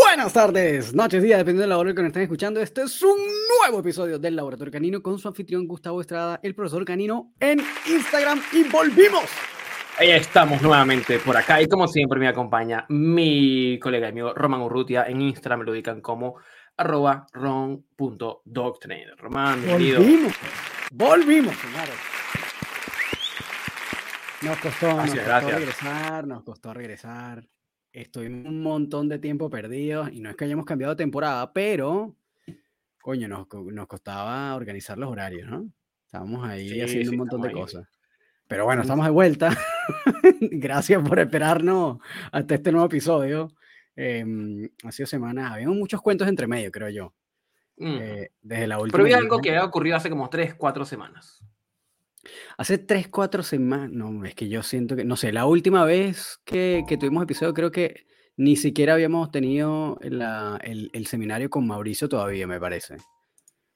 Buenas tardes, noches, días, dependiendo del laboratorio que nos estén escuchando. Este es un nuevo episodio del Laboratorio Canino con su anfitrión Gustavo Estrada, el profesor Canino, en Instagram. Y volvimos. Ahí estamos nuevamente por acá y como siempre me acompaña mi colega y amigo Roman Urrutia. En Instagram me lo ubican como arroba ron.doctrainer. Román, bienvenido. Volvimos, volvimos, señores. Nos costó, nos costó regresar, nos costó regresar. Estuvimos un montón de tiempo perdidos y no es que hayamos cambiado de temporada, pero, coño, nos, nos costaba organizar los horarios, ¿no? Estábamos ahí Sí, haciendo sí, un montón de ahí. cosas. Pero bueno, estamos de vuelta. Gracias por esperarnos hasta este nuevo episodio. Em, ha sido semanas, habíamos muchos cuentos entre medio, creo yo. Mm. eh, desde la última. Pero había algo que había ocurrido hace como 3, 4 semanas. Hace tres, cuatro semanas, no, es que yo siento que, no sé, la última vez que, que tuvimos episodio creo que ni siquiera habíamos tenido la- el, el seminario con Mauricio todavía, me parece.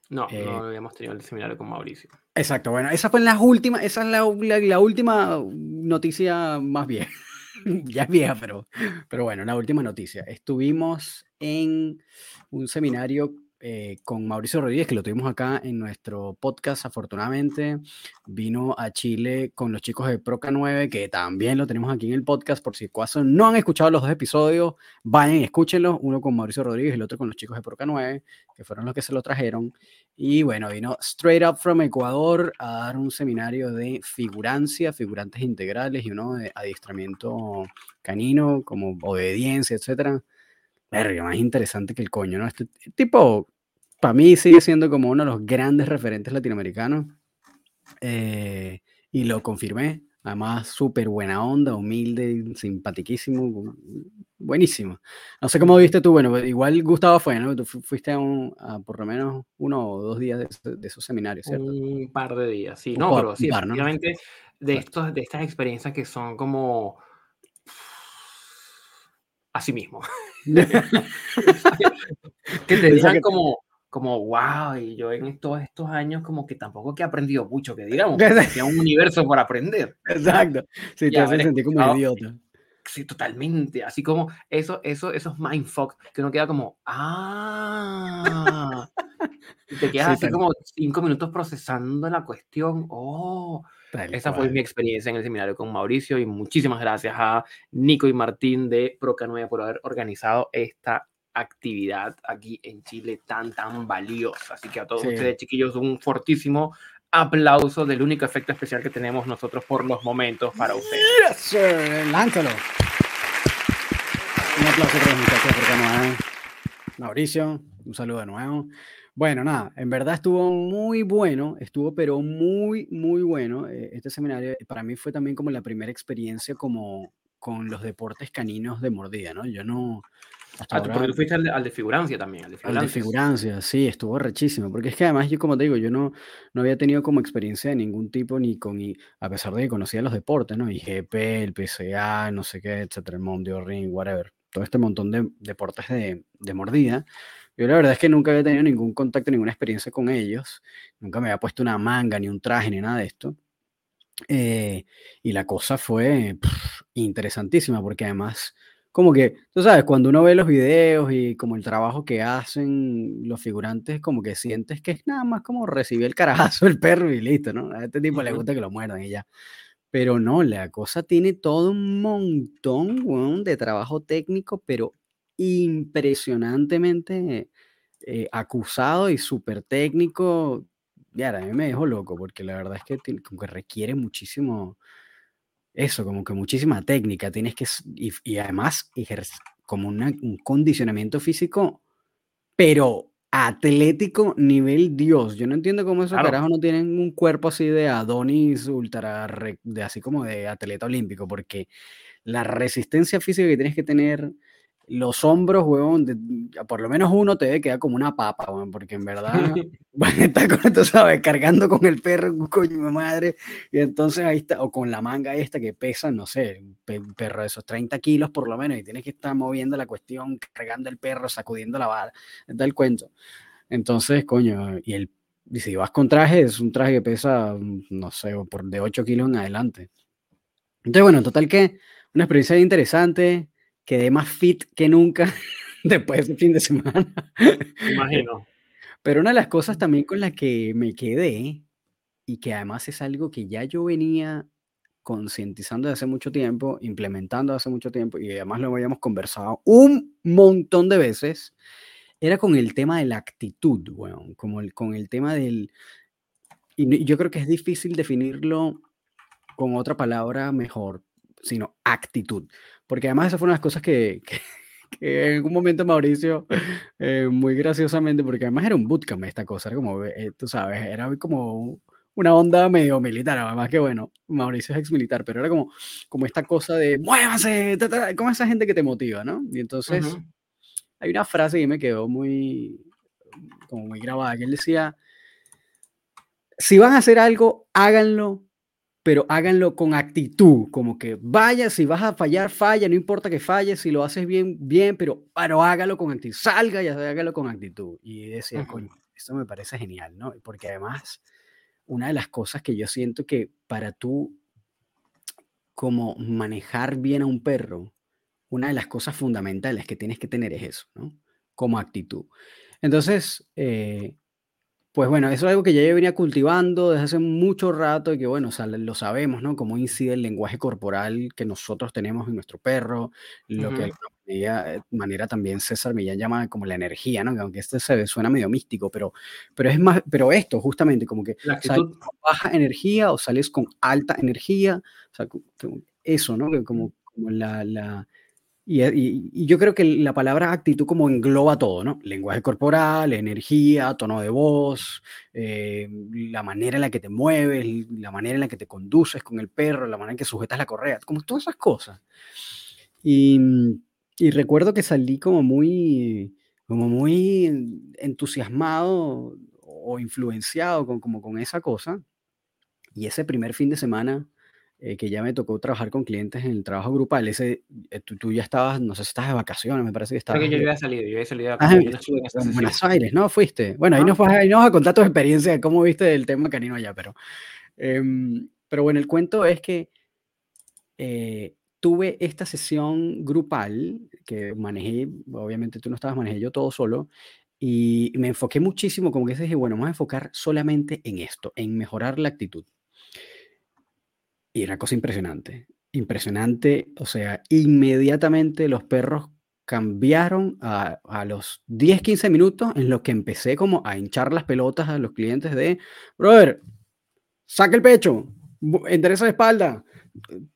No, Eh, no habíamos tenido el seminario con Mauricio. Exacto, bueno, esa fue en las últimas, esa es la, la- la última noticia más vieja. ya es vieja, pero, pero bueno, la última noticia. Estuvimos en un seminario eh, con Mauricio Rodríguez, que lo tuvimos acá en nuestro podcast, afortunadamente. Vino a Chile con los chicos de Proca 9, que también lo tenemos aquí en el podcast, por si acaso no han escuchado los dos episodios, vayan y escúchenlos, uno con Mauricio Rodríguez y el otro con los chicos de Proca 9, que fueron los que se lo trajeron. Y bueno, vino straight up from Ecuador a dar un seminario de figurancia, figurantes integrales y uno de adiestramiento canino, como obediencia, etcétera. Verga, más interesante que el coño, ¿no? Este tipo, para mí sigue siendo como uno de los grandes referentes latinoamericanos. eh, y lo confirmé. Además, súper buena onda, humilde, simpatiquísimo, bu- buenísimo. No sé cómo viste tú, bueno, igual Gustavo fue, ¿no? Tú fu- fuiste a, un- a por lo menos uno o dos días de, de esos seminarios, ¿cierto? Un par de días, sí. Un No, par- pero sí, par, ¿no? de, estos, de estas experiencias que son como... Así mismo. que te que- como, como, wow, y yo en todos estos años como que tampoco que he aprendido mucho, que digamos, había un universo por aprender. Exacto. Sí, te Ya, hacen haber sentir como escuchado- idiota. Sí, totalmente. Así como eso, eso, esos mindfuck que uno queda como, ah, y te quedas Sí, así como cinco minutos procesando la cuestión. Oh, Tal esa fue cual. mi experiencia en el seminario con Mauricio y muchísimas gracias a Nico y Martín de Proca 9 por haber organizado esta actividad aquí en Chile tan, tan valiosa. Así que a todos Sí. ustedes, chiquillos, un fortísimo aplauso del único efecto especial que tenemos nosotros por los momentos para ustedes. Yes, sir. Lánzalo. Un aplauso para los muchachos porque no, ¿eh? Mauricio, un saludo de nuevo. Bueno, nada, en verdad estuvo muy bueno, estuvo pero muy, muy bueno eh, este seminario. Para mí fue también como la primera experiencia como con los deportes caninos de mordida, ¿no? Yo no... Hasta Ah, tú, porque ahora- tú fuiste al de, al de figurancia también, al de Al de figurantes. figurancia, sí, estuvo rechísimo, porque es que además yo como te digo, yo no, no había tenido como experiencia de ningún tipo, ni con, y a pesar de que conocía los deportes, ¿no? IGP, el PCA, no sé qué, etcétera, el Mondio Ring, whatever, todo este montón de deportes de, de mordida. Yo la verdad es que nunca había tenido ningún contacto, ninguna experiencia con ellos, nunca me había puesto una manga, ni un traje, ni nada de esto. Eh, y la cosa fue pf, interesantísima, porque además como que, tú sabes, cuando uno ve los videos y como el trabajo que hacen los figurantes, como que sientes que es nada más como recibir el carajazo del perro y listo, ¿no? A este tipo le gusta que lo muerdan y ya. Pero no, la cosa tiene todo un montón, de trabajo técnico, pero impresionantemente eh, acusado y súper técnico. Ya, a mí me dejó loco, porque la verdad es que, tiene- como que requiere muchísimo, eso, como que muchísima técnica, tienes que, y, y además como una- un condicionamiento físico, pero atlético nivel Dios. Yo no entiendo cómo esos Claro. carajos no tienen un cuerpo así de Adonis ultra, de así como de atleta olímpico, porque la resistencia física que tienes que tener, los hombros, huevón, de- por lo menos uno te debe quedar como una papa, huevón, porque en verdad, bueno, está con, tú sabes, cargando con el perro, coño de madre, y entonces ahí está, o con la manga esta que pesa, no sé, un pe- un perro de esos 30 kilos por lo menos, y tienes que estar moviendo la cuestión, cargando el perro, sacudiendo la vara, da el cuento. Entonces, coño, y el, y si vas con traje, es un traje que pesa, no sé, por de 8 kilos en adelante. Entonces, bueno, en total que una experiencia interesante, quedé más fit que nunca después de fin de semana. Imagino. Pero una de las cosas también con las que me quedé, y que además es algo que ya yo venía concientizando desde hace mucho tiempo, implementando hace mucho tiempo, y además lo habíamos conversado un montón de veces, era con el tema de la actitud, bueno, como el, con el tema del... Y yo creo que es difícil definirlo con otra palabra mejor, sino actitud. Porque además esas fueron las cosas que, que, en algún momento Mauricio, eh, muy graciosamente, porque además era un bootcamp esta cosa, era como, eh, tú sabes, era como una onda medio militar, además que bueno, Mauricio es ex militar, pero era como, como esta cosa de muévase, como esa gente que te motiva, ¿no? Y entonces hay una frase que me quedó muy, como muy grabada, que él decía, si van a hacer algo, háganlo pero háganlo con actitud, como que vaya, si vas a fallar, falla, no importa que falles, si lo haces bien, bien, pero, pero hágalo con actitud, salga y hágalo con actitud. Y decía, coño, esto me parece genial, ¿no? Porque además, una de las cosas que yo siento que para tú, como manejar bien a un perro, una de las cosas fundamentales que tienes que tener es eso, ¿no? Como actitud. Entonces, eh, pues bueno, eso es algo que ya yo venía cultivando desde hace mucho rato y que bueno, lo sabemos, ¿no? Cómo incide el lenguaje corporal que nosotros tenemos en nuestro perro, lo que de alguna eh, manera también César Millán llama como la energía, ¿no? Aunque este se suena medio místico, pero, pero es más, pero esto justamente como que sales con baja energía o sales con alta energía, o sea, eso, ¿no? Como, como la, la y, yo creo que la palabra actitud como engloba todo, ¿no? Lenguaje corporal, energía, tono de voz, eh, la manera en la que te mueves, la manera en la que te conduces con el perro, la manera en que sujetas la correa, como todas esas cosas. Y, y recuerdo que salí como muy, como muy entusiasmado o influenciado con, como con esa cosa. Y ese primer fin de semana eh, que ya me tocó trabajar con clientes en el trabajo grupal. Ese, eh, tú, ya estabas, no sé si estás de vacaciones, me parece que estabas. Creo que yo había salido, yo había salido de ah, vacaciones. en, Buenos Aires, ¿no? Fuiste. Bueno, ahí, nos vas, ahí nos vas a contar tu experiencia de cómo viste el tema canino allá, pero. Em, pero bueno, el cuento es que eh, tuve esta sesión grupal que manejé, obviamente tú no estabas, manejé yo todo solo, y me enfoqué muchísimo, como que dije, bueno, vamos a enfocar solamente en esto, en mejorar la actitud. Y era cosa impresionante, impresionante, o sea, inmediatamente los perros cambiaron a, a, los 10, 15 minutos en los que empecé como a hinchar las pelotas a los clientes de, brother, saca el pecho, endereza la espalda,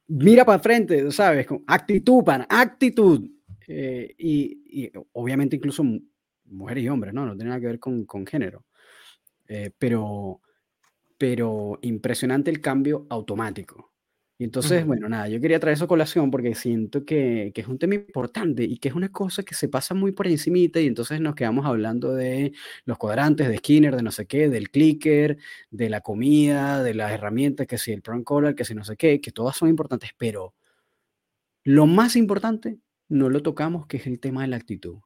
mira para frente, ¿sabes? Con actitud, pan, actitud. Eh, y, y, obviamente incluso mujeres y hombres, ¿no? No tiene nada que ver con, con género. Eh, pero pero impresionante el cambio automático. Y entonces, bueno, nada, yo quería traer eso a colación porque siento que, que, es un tema importante y que es una cosa que se pasa muy por encimita y entonces nos quedamos hablando de los cuadrantes, de Skinner, de no sé qué, del clicker, de la comida, de las herramientas, que si el prong collar, que si no sé qué, que todas son importantes, pero lo más importante no lo tocamos, que es el tema de la actitud.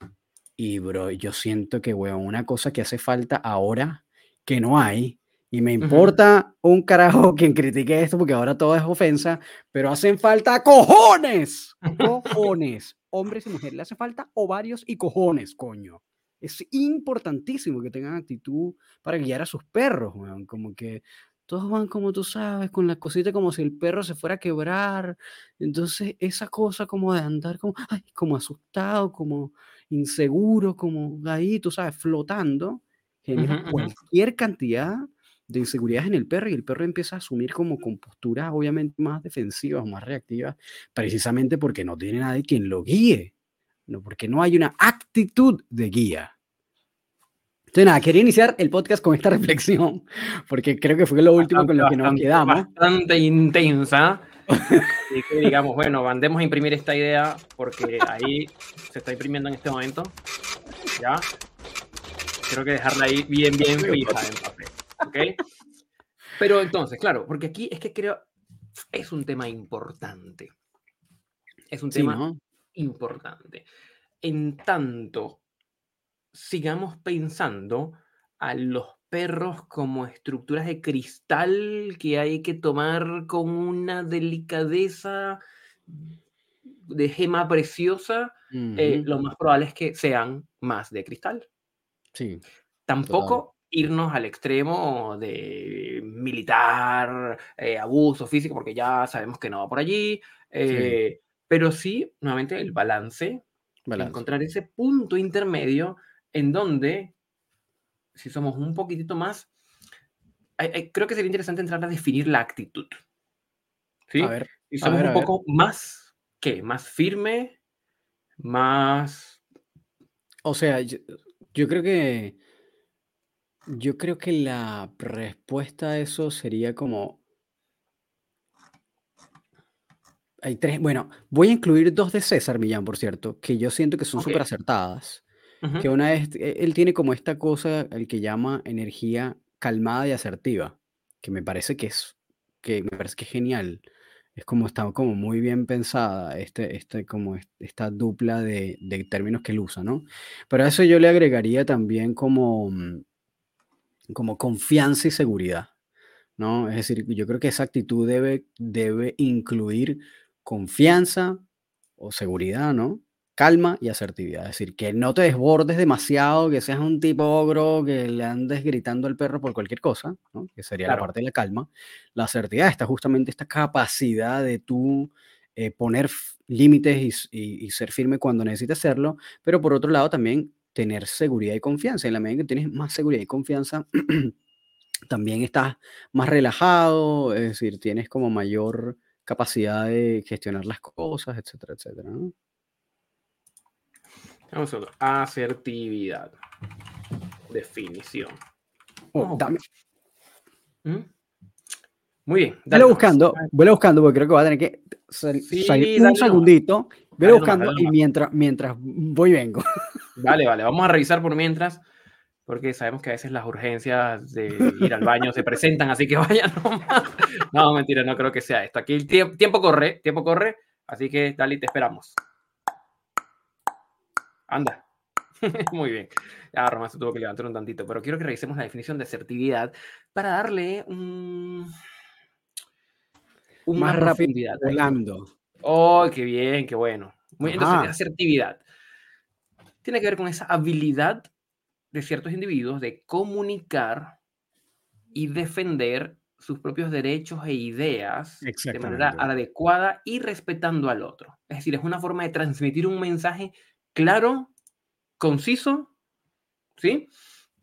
Y, bro, yo siento que, weón, una cosa que hace falta ahora, que no hay, y me importa un carajo quien critique esto porque ahora todo es ofensa, pero hacen falta cojones. Cojones. Hombres y mujeres. Le hace falta ovarios y cojones, coño. Es importantísimo que tengan actitud para guiar a sus perros, weón. Como que todos van como tú sabes, con la cosita como si el perro se fuera a quebrar. Entonces, esa cosa como de andar como, ay, como asustado, como inseguro, como ahí, tú sabes, flotando, genera cualquier cantidad de inseguridades en el perro y el perro empieza a asumir como con posturas obviamente más defensivas, más reactivas, precisamente porque no tiene nadie quien lo guíe, no, porque no hay una actitud de guía. Entonces, nada, quería iniciar el podcast con esta reflexión, porque creo que fue lo último con lo que nos quedamos. Bastante intensa. y que digamos, bueno, mandemos a imprimir esta idea, porque ahí se está imprimiendo en este momento. Ya. Creo que dejarla ahí bien, bien fija en papel. ¿Ok? Pero entonces, claro, porque aquí es que creo, es un tema importante. Es un tema importante. En tanto, sigamos pensando a los perros como estructuras de cristal que hay que tomar con una delicadeza de gema preciosa, eh, lo más probable es que sean más de cristal. Sí. Tampoco irnos al extremo de militar, eh, abuso físico, porque ya sabemos que no va por allí. eh, Pero sí, nuevamente, el balance, Balance. encontrar ese punto intermedio en donde, si somos un poquitito más, hay- hay- creo que sería interesante entrar a definir la actitud. ¿Sí? A ver, a somos ver, un a ver. poco más, ¿qué? Más firme, más... O sea, yo, yo creo que yo creo que la respuesta a eso sería como hay tres, bueno, voy a incluir dos de César Millán, por cierto, que yo siento que son Ok. súper acertadas. Ujú, Que una es, e- él tiene como esta cosa, el que llama energía calmada y asertiva, que me parece que es, que me parece que es genial. Es como está como muy bien pensada, este, este, como es- esta dupla de, de términos que él usa, ¿no? Pero a eso yo le agregaría también como, mm, como confianza y seguridad, ¿no? Es decir, yo creo que esa actitud debe, debe incluir confianza o seguridad, ¿no? Calma y asertividad. Es decir, que no te desbordes demasiado, que seas un tipo ogro, que le andes gritando al perro por cualquier cosa, ¿no? Que sería la parte de la calma. La asertividad está justamente esta capacidad de tú eh, poner límites y- y ser firme cuando necesites hacerlo, pero por otro lado también tener seguridad y confianza. En la medida que tienes más seguridad y confianza, también estás más relajado, es decir, tienes como mayor capacidad de gestionar las cosas, etcétera, etcétera, ¿no? Vamos a otro. Asertividad. Definición. Oh, Oh, dame- ¿Mm? Muy bien. dale nomás. buscando, velo buscando, porque creo que va a tener que sal- Sí, salir dale un segundito. Dale Velo nomás, buscando dale y mientras, mientras voy y vengo. Vale, vale. Vamos a revisar por mientras, porque sabemos que a veces las urgencias de ir al baño se presentan, así que vayan nomás. No, mentira, no creo que sea esto. Aquí el tiempo, tiempo corre, tiempo corre, así que dale, te esperamos. Anda. Muy bien. Ya Román se tuvo que levantar un tantito, pero quiero que revisemos la definición de asertividad para darle un... una Más rápido, volando. Oh, qué bien, qué bueno. Muy, entonces, asertividad. Tiene que ver con esa habilidad de ciertos individuos de comunicar y defender sus propios derechos e ideas de manera adecuada y respetando al otro. Es decir, es una forma de transmitir un mensaje claro, conciso, ¿sí?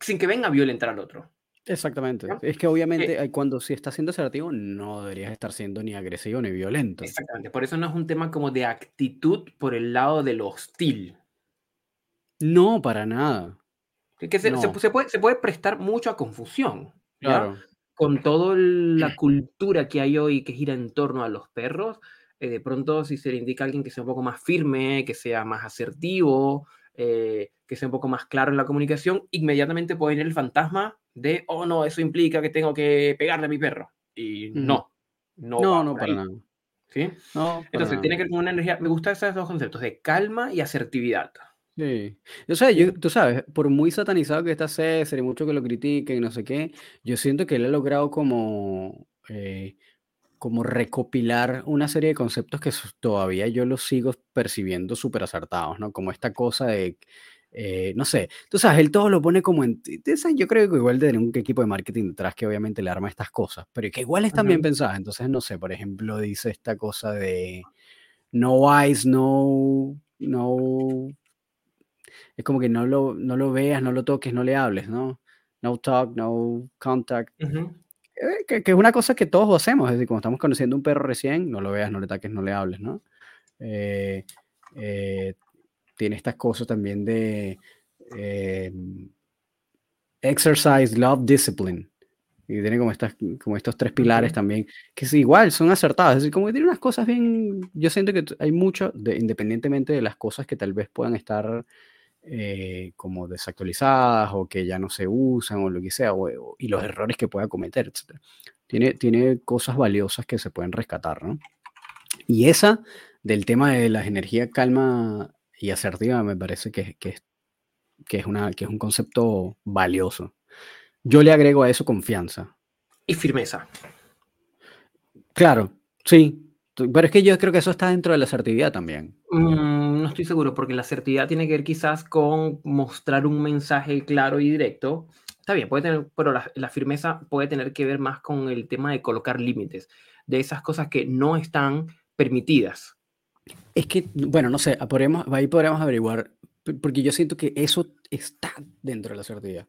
Sin que venga a violentar al otro. Exactamente. ¿ya? Es que obviamente eh, cuando si estás siendo asertivo, no deberías estar siendo ni agresivo ni violento. Exactamente. Por eso no es un tema como de actitud por el lado de lo hostil. No, para nada. Que se, se- No. se puede, se puede prestar mucho a confusión. ¿ya? Claro. Con toda la cultura que hay hoy que gira en torno a los perros, eh, de pronto si se le indica a alguien que sea un poco más firme, que sea más asertivo, eh, que sea un poco más claro en la comunicación, inmediatamente puede venir el fantasma de, oh no, eso implica que tengo que pegarle a mi perro. Y no, no, No, no, para ahí, nada. ¿sí? No, para Entonces, nada. tiene que ver con una energía, me gustan esos dos conceptos, de calma y asertividad. Sí. O sea, yo, tú sabes, por muy satanizado que está César y mucho que lo critiquen y no sé qué, yo siento que él ha logrado como, eh, como recopilar una serie de conceptos que todavía yo los sigo percibiendo súper acertados, ¿no? Como esta cosa de, eh, no sé, tú sabes, él todo lo pone como en... Yo creo que igual tener un equipo de marketing detrás que obviamente le arma estas cosas, pero que igual están bien Ujú. pensadas. Entonces, no sé, por ejemplo, dice esta cosa de no eyes, no, no es como que no lo, no lo veas, no lo toques, no le hables, ¿no? No talk, no contact. Ujú. eh, Que, que es una cosa que todos hacemos, es decir, cuando estamos conociendo a un perro recién, no lo veas, no le toques, no le hables, ¿no? Eh, eh, tiene estas cosas también de eh, exercise, love, discipline. Y tiene como, estas, como estos tres pilares también, que es igual, son acertados. Es decir, como que tiene unas cosas bien. Yo siento que hay mucho, de, independientemente de las cosas que tal vez puedan estar eh, como desactualizadas o que ya no se usan o lo que sea, o- o- y los errores que pueda cometer, etc. Tiene, tiene cosas valiosas que se pueden rescatar, ¿no? Y esa del tema de las energías calma y asertiva me parece que, que, es- que, es una, que es un concepto valioso. Yo le agrego a eso confianza. Y firmeza. Claro, sí, Pero es que yo creo que eso está dentro de la asertividad también. Mm, no estoy seguro, porque la asertividad tiene que ver quizás con mostrar un mensaje claro y directo. Está bien, puede tener, pero la, firmeza puede tener que ver más con el tema de colocar límites, de esas cosas que no están permitidas. Es que, bueno, no sé, podríamos, ahí podríamos averiguar, porque yo siento que eso está dentro de la asertividad.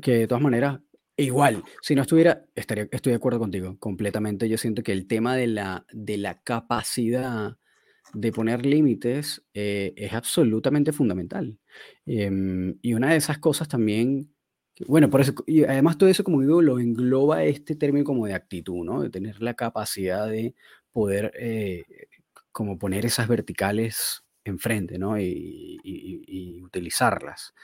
Que de todas maneras, Igual, si no estuviera, estaría, estoy de acuerdo contigo, completamente. Yo siento que el tema de la, de la capacidad de poner límites eh, es absolutamente fundamental. Em, y una de esas cosas también, bueno, por eso, y además todo eso, como digo, lo engloba este término como de actitud, ¿no? De tener la capacidad de poder eh, como poner esas verticales enfrente, ¿no? Y, y utilizarlas.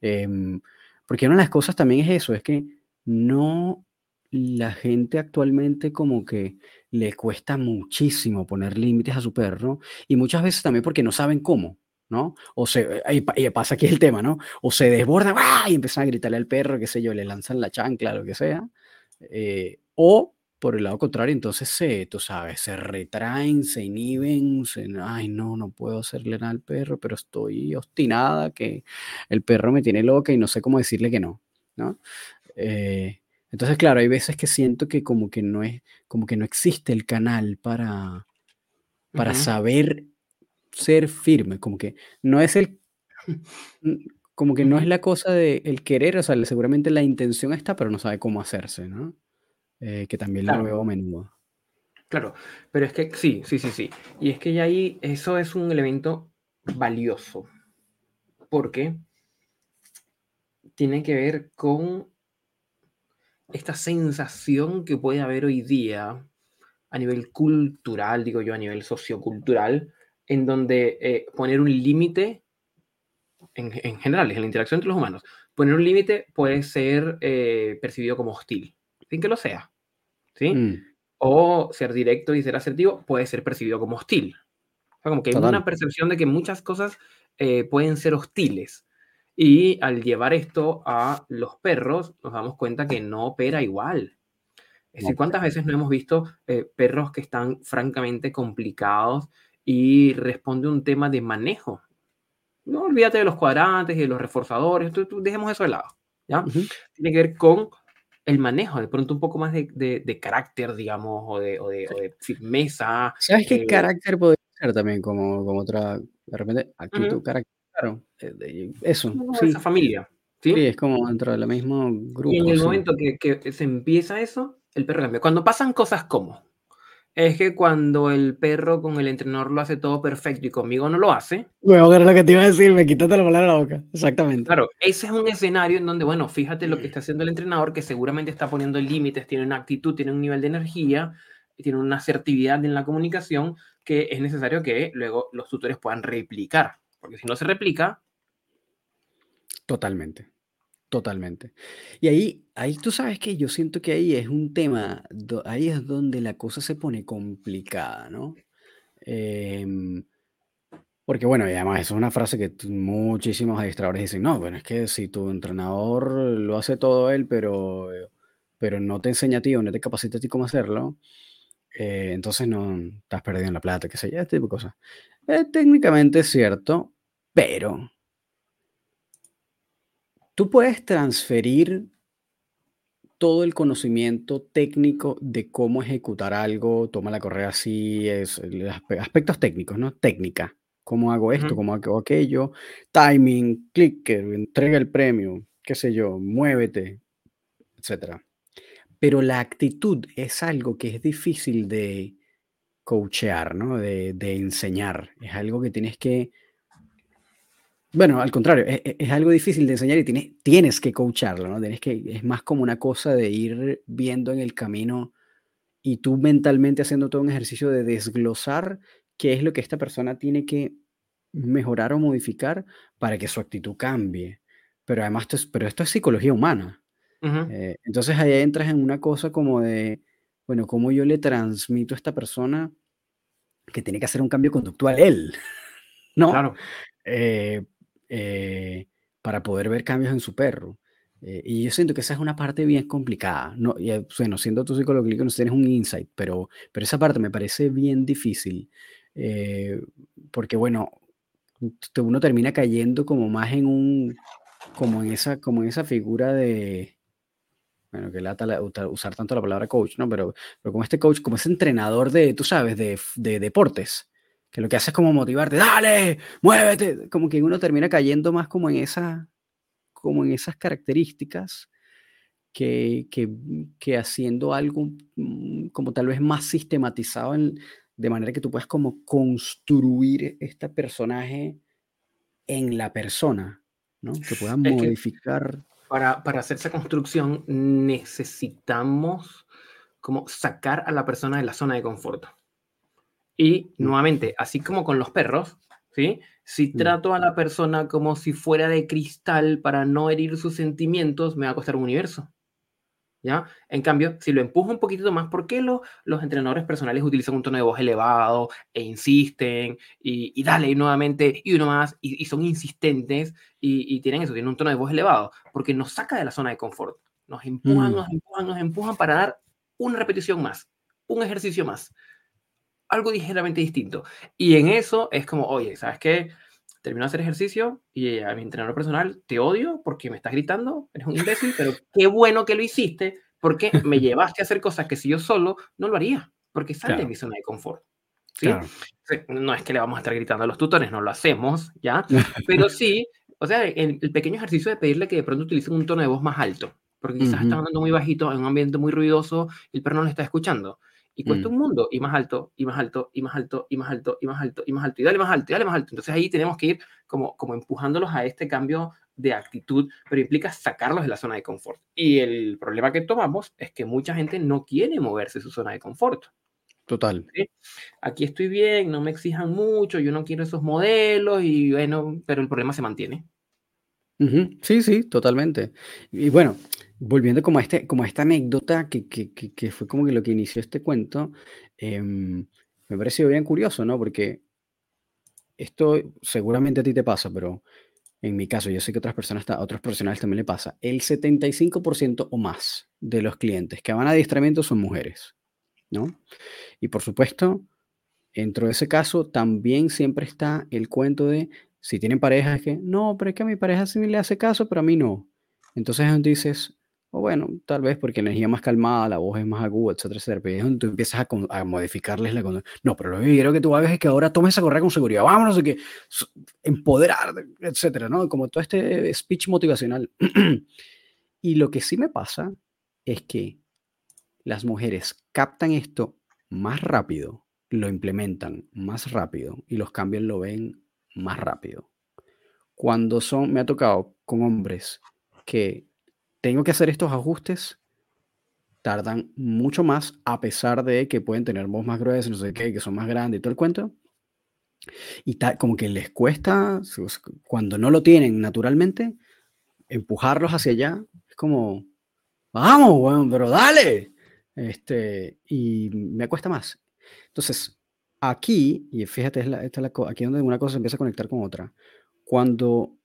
Em, porque una de las cosas también es eso, es que no, la gente actualmente como que le cuesta muchísimo poner límites a su perro y muchas veces también porque no saben cómo, ¿no? O se, ahí, pasa aquí el tema, ¿no? O se desborda y empiezan a gritarle al perro, qué sé yo, le lanzan la chancla, lo que sea. Eh, o por el lado contrario, entonces se, tú sabes, se retraen, se inhiben, se, ay, no, no puedo hacerle nada al perro, pero estoy obstinada que el perro me tiene loca y no sé cómo decirle que no, ¿no? Eh, entonces, claro, hay veces que siento que como que no es, como que no existe el canal para, para saber ser firme, como que no es el, como que no es la cosa de el querer, o sea, seguramente la intención está, pero no sabe cómo hacerse, ¿no? Eh, que también lo veo a menudo. Claro, pero es que sí, sí, sí, sí. Y es que ya ahí eso es un elemento valioso, porque tiene que ver con esta sensación que puede haber hoy día a nivel cultural, digo yo, a nivel sociocultural, en donde eh, poner un límite, en, general, en la interacción entre los humanos, poner un límite puede ser eh, percibido como hostil, sin que lo sea. ¿sí? Mm. O ser directo y ser asertivo puede ser percibido como hostil. O sea, como que hay una percepción de que muchas cosas eh, pueden ser hostiles. Y al llevar esto a los perros, nos damos cuenta que no opera igual. Es decir, ¿cuántas veces no hemos visto eh, perros que están francamente complicados y responde un tema de manejo? No olvídate de los cuadrantes y de los reforzadores, dejemos eso de lado. ¿ya? Tiene que ver con el manejo, de pronto un poco más de, de, carácter, digamos, o de, o de, firmeza. ¿Sabes qué eh, carácter podría ser también como, como otra, de repente, actitud, carácter? Claro, eh, eso. sí. Esa familia. ¿sí? es como dentro del mismo grupo. Y en el momento que, que, se empieza eso, el perro cambia. Cuando pasan cosas como, es que cuando el perro con el entrenador lo hace todo perfecto y conmigo no lo hace. Bueno, era lo que te iba a decir, me quitaste la palabra de la boca. Exactamente. Claro, ese es un escenario en donde, bueno, fíjate lo que está haciendo el entrenador, que seguramente está poniendo límites, tiene una actitud, tiene un nivel de energía, tiene una asertividad en la comunicación que es necesario que luego los tutores puedan replicar porque si no se replica. Totalmente, totalmente. Y ahí, ahí tú sabes que yo siento que ahí es un tema, ahí es donde la cosa se pone complicada, ¿no? Em, porque bueno, y además es una frase que muchísimos administradores dicen, no, bueno, es que si tu entrenador lo hace todo él, pero, pero no te enseña a ti o no te capacita a ti cómo hacerlo, eh, entonces no estás perdiendo la plata, qué sé yo, este tipo de cosas. Eh, técnicamente es cierto, pero tú puedes transferir todo el conocimiento técnico de cómo ejecutar algo, toma la correa así, es, aspectos técnicos, ¿no? Técnica. ¿Cómo hago esto? ¿Cómo hago aquello? Timing, clicker, entrega el premio, qué sé yo, muévete, etc. Pero la actitud es algo que es difícil de coachear, ¿no? De, de enseñar. Es algo que tienes que bueno, al contrario, e, e, es, algo difícil de enseñar y tienes, tienes que coacharlo, ¿no? Tienes que, es más como una cosa de ir viendo en el camino y tú mentalmente haciendo todo un ejercicio de desglosar qué es lo que esta persona tiene que mejorar o modificar para que su actitud cambie. Pero además, esto es, pero esto es psicología humana. Eh, entonces ahí entras en una cosa como de, bueno, ¿cómo yo le transmito a esta persona que tiene que hacer un cambio conductual él? ¿No? Claro. Eh, eh, para poder ver cambios en su perro. Eh, y yo siento que esa es una parte bien complicada. No, y, eh, bueno, siendo tu psicólogo clínico no tienes un insight, pero, pero esa parte me parece bien difícil. Eh, porque bueno, uno termina cayendo como más en un, como en esa, como en esa figura de, bueno, que lata usar tanto la palabra coach, ¿no? Pero, pero como este coach, como ese entrenador de, tú sabes, de, de deportes, que lo que hace es como motivarte, dale, muévete, como que uno termina cayendo más como en esa, como en esas características que, que, que haciendo algo mm, como tal vez más sistematizado en, de manera que tú puedas como construir este personaje en la persona, ¿no? Que puedas modificar. para, para hacer esa construcción necesitamos como sacar a la persona de la zona de confort. Y mm. nuevamente, así como con los perros, ¿sí? Si mm. trato a la persona como si fuera de cristal para no herir sus sentimientos, me va a costar un universo. ¿Ya? En cambio, si lo empujo un poquito más, ¿por qué los entrenadores personales utilizan un tono de voz elevado e insisten y, dale y nuevamente y uno más y, son insistentes y, tienen eso, tienen un tono de voz elevado? Porque nos saca de la zona de confort, nos empujan, mm. nos empujan, nos empujan para dar una repetición más, un ejercicio más, algo ligeramente distinto. Y en eso es como, oye, ¿sabes qué? termino de hacer ejercicio y a mi entrenador personal, te odio porque me estás gritando, eres un imbécil, pero qué bueno que lo hiciste porque me llevaste a hacer cosas que si yo solo no lo haría, porque sale de mi zona de confort. ¿sí? No es que le vamos a estar gritando a los tutores, no lo hacemos, ¿ya? Pero sí, o sea, el, el pequeño ejercicio de pedirle que de pronto utilicen un tono de voz más alto, porque quizás están hablando muy bajito en un ambiente muy ruidoso y el perro no lo está escuchando. Y cuesta mm. un mundo, y más alto, y más alto, y más alto, y más alto, y más alto, y más alto, y dale más alto, y dale más alto. Entonces ahí tenemos que ir como, como empujándolos a este cambio de actitud, pero implica sacarlos de la zona de confort. Y el problema que tomamos es que mucha gente no quiere moverse de su zona de confort. Total. Aquí estoy bien, no me exijan mucho, yo no quiero esos modelos, y bueno, pero el problema se mantiene. Sí, sí, totalmente. Y bueno, volviendo como a, este, como esta anécdota que, que, que, fue como que lo que inició este cuento, em, me pareció bien curioso, ¿no? Porque esto seguramente a ti te pasa, pero en mi caso, yo sé que otras personas, a otros profesionales también le pasa. El 75% o más de los clientes que van a adiestramiento son mujeres, ¿no? Y por supuesto, dentro de ese caso, también siempre está el cuento de si tienen pareja, es que no, pero es que a mi pareja sí le hace caso, pero a mí no. Entonces dices, o bueno, tal vez porque energía más calmada, la voz es más aguda, etcétera, etcétera. Pero es donde tú empiezas a, modificarles la conducta. No, pero lo que quiero que tú hagas es que ahora tomes esa correa con seguridad. Vámonos, que empoderar, etcétera, ¿no? Como todo este speech motivacional. y lo que sí me pasa es que las mujeres captan esto más rápido, lo implementan más rápido y los cambios lo ven más rápido. Cuando son, me ha tocado con hombres que tengo que hacer estos ajustes, tardan mucho más, a pesar de que pueden tener voz más gruesa, no sé qué, que son más grandes y todo el cuento. Y como que les cuesta, cuando no lo tienen naturalmente, empujarlos hacia allá. Es como, vamos, bueno, pero dale. Este, y me cuesta más. Entonces, aquí, y fíjate, es esta es la, aquí donde una cosa se empieza a conectar con otra. Cuando,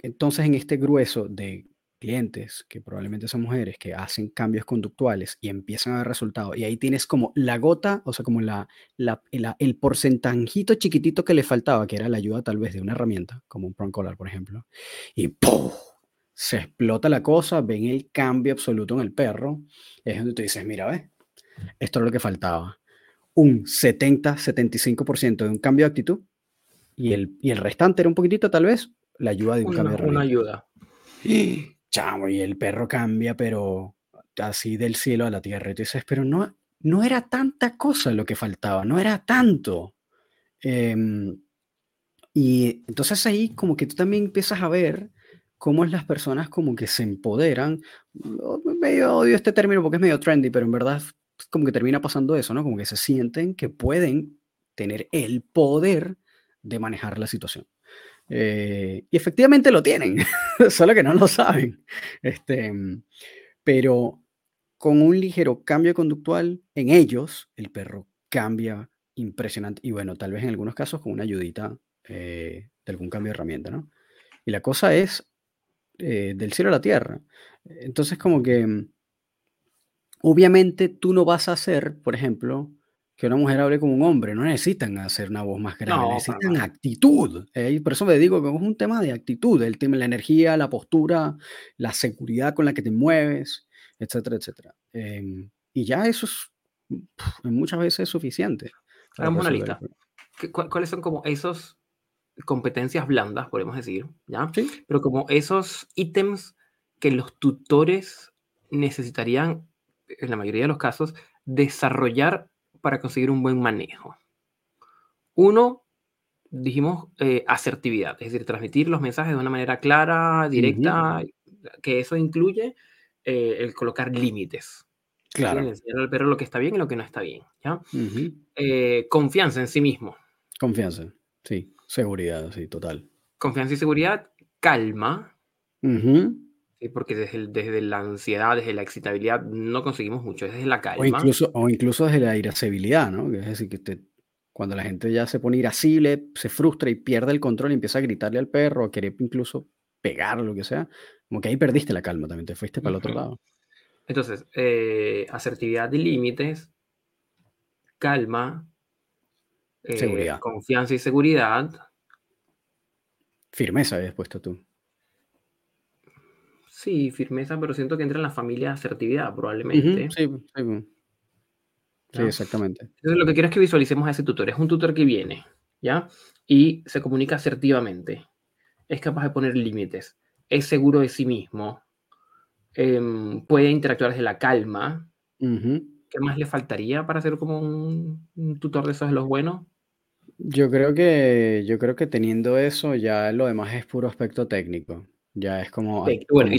entonces en este grueso de clientes, que probablemente son mujeres, que hacen cambios conductuales y empiezan a ver resultados. Y ahí tienes como la gota, o sea, como la, la, el porcentajito chiquitito que le faltaba, que era la ayuda tal vez de una herramienta, como un prong collar, por ejemplo. Y ¡pum! se explota la cosa, ven el cambio absoluto en el perro. Es donde tú dices, mira, ¿ves? Esto es lo que faltaba. Un 70-75% de un cambio de actitud y el, y el restante era un poquitito, tal vez, la ayuda de un cambio de Una ayuda. Chamo, y el perro cambia, pero así del cielo a la tierra. Y tú dices, pero no, no era tanta cosa lo que faltaba, no era tanto. Em, y entonces ahí como que tú también empiezas a ver cómo las personas como que se empoderan. Medio odio este término porque es medio trendy, pero en verdad como que termina pasando eso, ¿no? Como que se sienten que pueden tener el poder de manejar la situación. Eh, y efectivamente lo tienen, solo que no lo saben. Este, pero con un ligero cambio conductual en ellos, el perro cambia impresionante. Y bueno, tal vez en algunos casos con una ayudita eh, de algún cambio de herramienta, ¿no? Y la cosa es eh, del cielo a la tierra. Entonces, como que, obviamente tú no vas a hacer, por ejemplo, que una mujer hable como un hombre, no necesitan hacer una voz más grave, necesitan actitud. ¿eh? por eso me digo que es un tema de actitud, el tema, la energía, la postura, la seguridad con la que te mueves, etcétera, etcétera. Em, y ya eso es, muchas veces es suficiente. Hagamos una lista. ¿Cuáles son como esos competencias blandas, podemos decir, ¿ya? Pero como esos ítems que los tutores necesitarían, en la mayoría de los casos, desarrollar para conseguir un buen manejo. Uno, dijimos, eh, asertividad, es decir, transmitir los mensajes de una manera clara, directa, que eso incluye eh, el colocar límites. Claro. Enseñar al perro lo que está bien y lo que no está bien. ¿ya? Eh, confianza en sí mismo. Confianza, sí. Seguridad, sí, total. Confianza y seguridad, calma. Sí, porque desde, desde la ansiedad, desde la excitabilidad, no conseguimos mucho, es desde la calma. O incluso, o incluso desde la irascibilidad, ¿no? Es decir, que cuando la gente ya se pone irascible, se frustra y pierde el control y empieza a gritarle al perro, a querer incluso pegar lo que sea, como que ahí perdiste la calma también, te fuiste para el otro lado. Entonces, eh, asertividad de límites, calma, eh, confianza y seguridad. Firmeza habías puesto tú. Sí, firmeza, pero siento que entra en la familia asertividad, probablemente. sí, sí, exactamente. Entonces, lo que quiero es que visualicemos a ese tutor. Es un tutor que viene, ¿ya? Y se comunica asertivamente. Es capaz de poner límites. Es seguro de sí mismo. Em, puede interactuar desde la calma. ¿Qué más le faltaría para ser como un, tutor de esos de los buenos? Yo creo que, yo creo que teniendo eso, ya lo demás es puro aspecto técnico. Ya es como,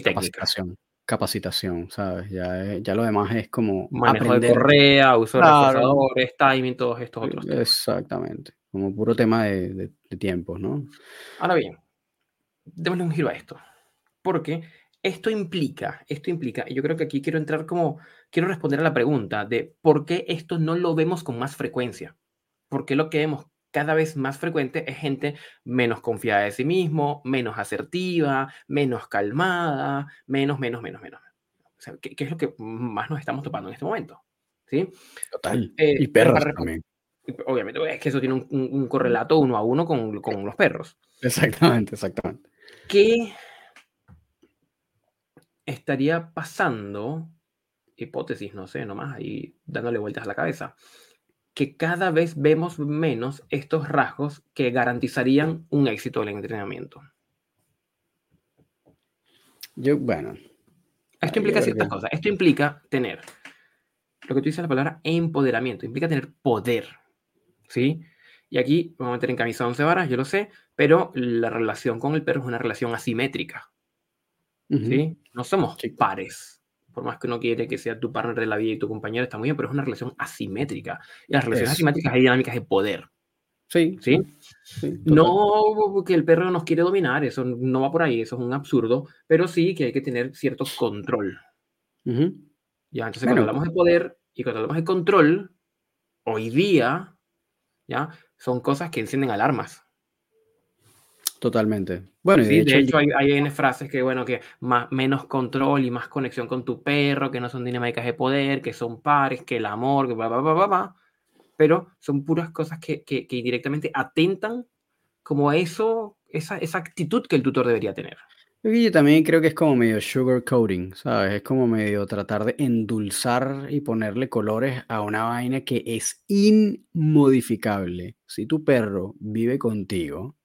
capacitación. Capacitación, ¿sabes? Ya, ya lo demás es como. Manejo de correa, uso de reforzadores, timing, todos estos otros temas. Exactamente. Como puro tema de, de, de tiempos, ¿no? Ahora bien, démosle un giro a esto. Porque esto implica, esto implica, y yo creo que aquí quiero entrar como, quiero responder a la pregunta de por qué esto no lo vemos con más frecuencia. ¿Por qué lo que vemos cada vez más frecuente es gente menos confiada de sí mismo, menos asertiva, menos calmada, menos, menos, menos, menos. O sea, ¿qué, es lo que más nos estamos topando en este momento? ¿Sí? Total. Eh, y perros también. Obviamente, es que eso tiene un, un, correlato uno a uno con, con los perros. Exactamente, exactamente. ¿Qué estaría pasando? Hipótesis, no sé, nomás ahí dándole vueltas a la cabeza que cada vez vemos menos estos rasgos que garantizarían un éxito del entrenamiento. Yo, bueno. Esto implica ciertas cosas. Esto implica tener, lo que tú dices la palabra empoderamiento, implica tener poder. ¿Sí? Y aquí vamos a meter en camisa 11 varas, yo lo sé, pero la relación con el perro es una relación asimétrica. ¿Sí? No somos pares por más que uno quiere que sea tu partner de la vida y tu compañero, está muy bien, pero es una relación asimétrica. Y las relaciones asimétricas hay dinámicas de poder. Sí. ¿Sí? no que el perro nos quiere dominar, eso no va por ahí, eso es un absurdo, pero sí que hay que tener cierto control. Ya, entonces cuando hablamos de poder y cuando hablamos de control, hoy día, ya, son cosas que encienden alarmas. Totalmente. Bueno, de, hecho, hay, hay frases que, bueno, que más, menos control y más conexión con tu perro, que no son dinámicas de poder, que son pares, que el amor, que bla, bla, bla, bla, pero son puras cosas que, que, que directamente atentan como a eso, esa, esa actitud que el tutor debería tener. Yo también creo que es como medio sugar coating, ¿sabes? Es como medio tratar de endulzar y ponerle colores a una vaina que es inmodificable. Si tu perro vive contigo,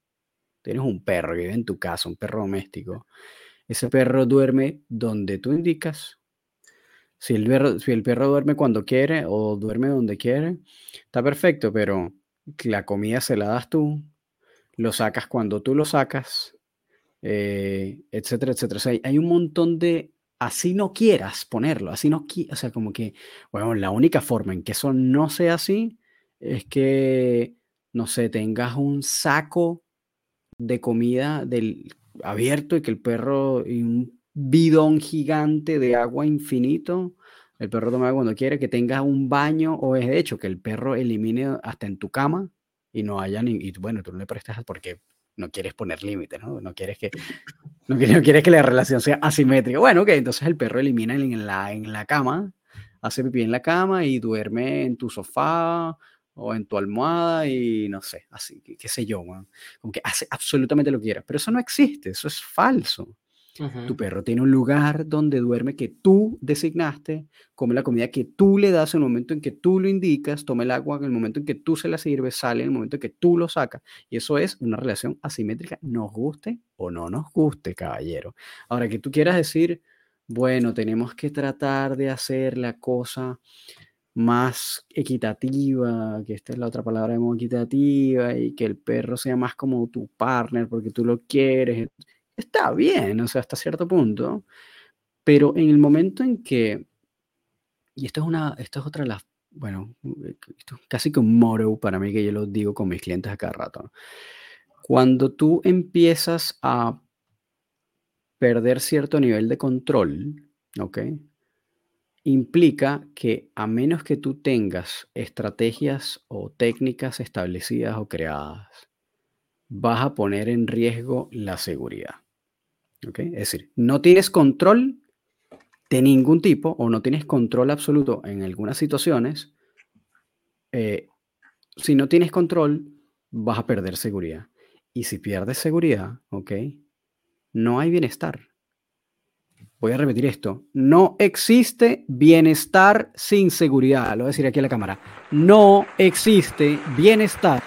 tienes un perro que vive en tu casa, un perro doméstico, ese perro duerme donde tú indicas. Si el, perro, si el perro duerme cuando quiere o duerme donde quiere, está perfecto, pero la comida se la das tú, lo sacas cuando tú lo sacas, eh, etcétera, etcétera. Hay un montón de, así no quieras ponerlo, así no o sea, como que, bueno, la única forma en que eso no sea así es que, no sé, tengas un saco de comida del, abierto y que el perro y un bidón gigante de agua infinito, el perro toma agua cuando quiere, que tenga un baño o es de hecho que el perro elimine hasta en tu cama y no haya ni, y bueno, tú no le prestas porque no quieres poner límites, ¿no? No quieres que No quieres que la relación sea asimétrica. Bueno, ok, entonces el perro elimina en la, en la cama, hace pipí en la cama y duerme en tu sofá o en tu almohada y no sé, así, qué, sé yo, como que hace absolutamente lo que quieras. Pero eso no existe, eso es falso. Tu perro tiene un lugar donde duerme que tú designaste, come la comida que tú le das en el momento en que tú lo indicas, toma el agua en el momento en que tú se la sirves, sale en el momento en que tú lo sacas. Y eso es una relación asimétrica, nos guste o no nos guste, caballero. Ahora que tú quieras decir, bueno, tenemos que tratar de hacer la cosa más equitativa, que esta es la otra palabra de modo equitativa, y que el perro sea más como tu partner porque tú lo quieres está bien, o sea, hasta cierto punto, pero en el momento en que, y esto es, una, esto es otra de las, bueno, esto es casi que un moro para mí que yo lo digo con mis clientes a cada rato, cuando tú empiezas a perder cierto nivel de control, ¿ok? Implica que a menos que tú tengas estrategias o técnicas establecidas o creadas, vas a poner en riesgo la seguridad. Es decir, no tienes control de ningún tipo o no tienes control absoluto en algunas situaciones. Eh, si no tienes control, vas a perder seguridad. Y si pierdes seguridad, ¿ok? No hay bienestar. Voy a repetir esto. No existe bienestar sin seguridad. Lo voy a decir aquí a la cámara. No existe bienestar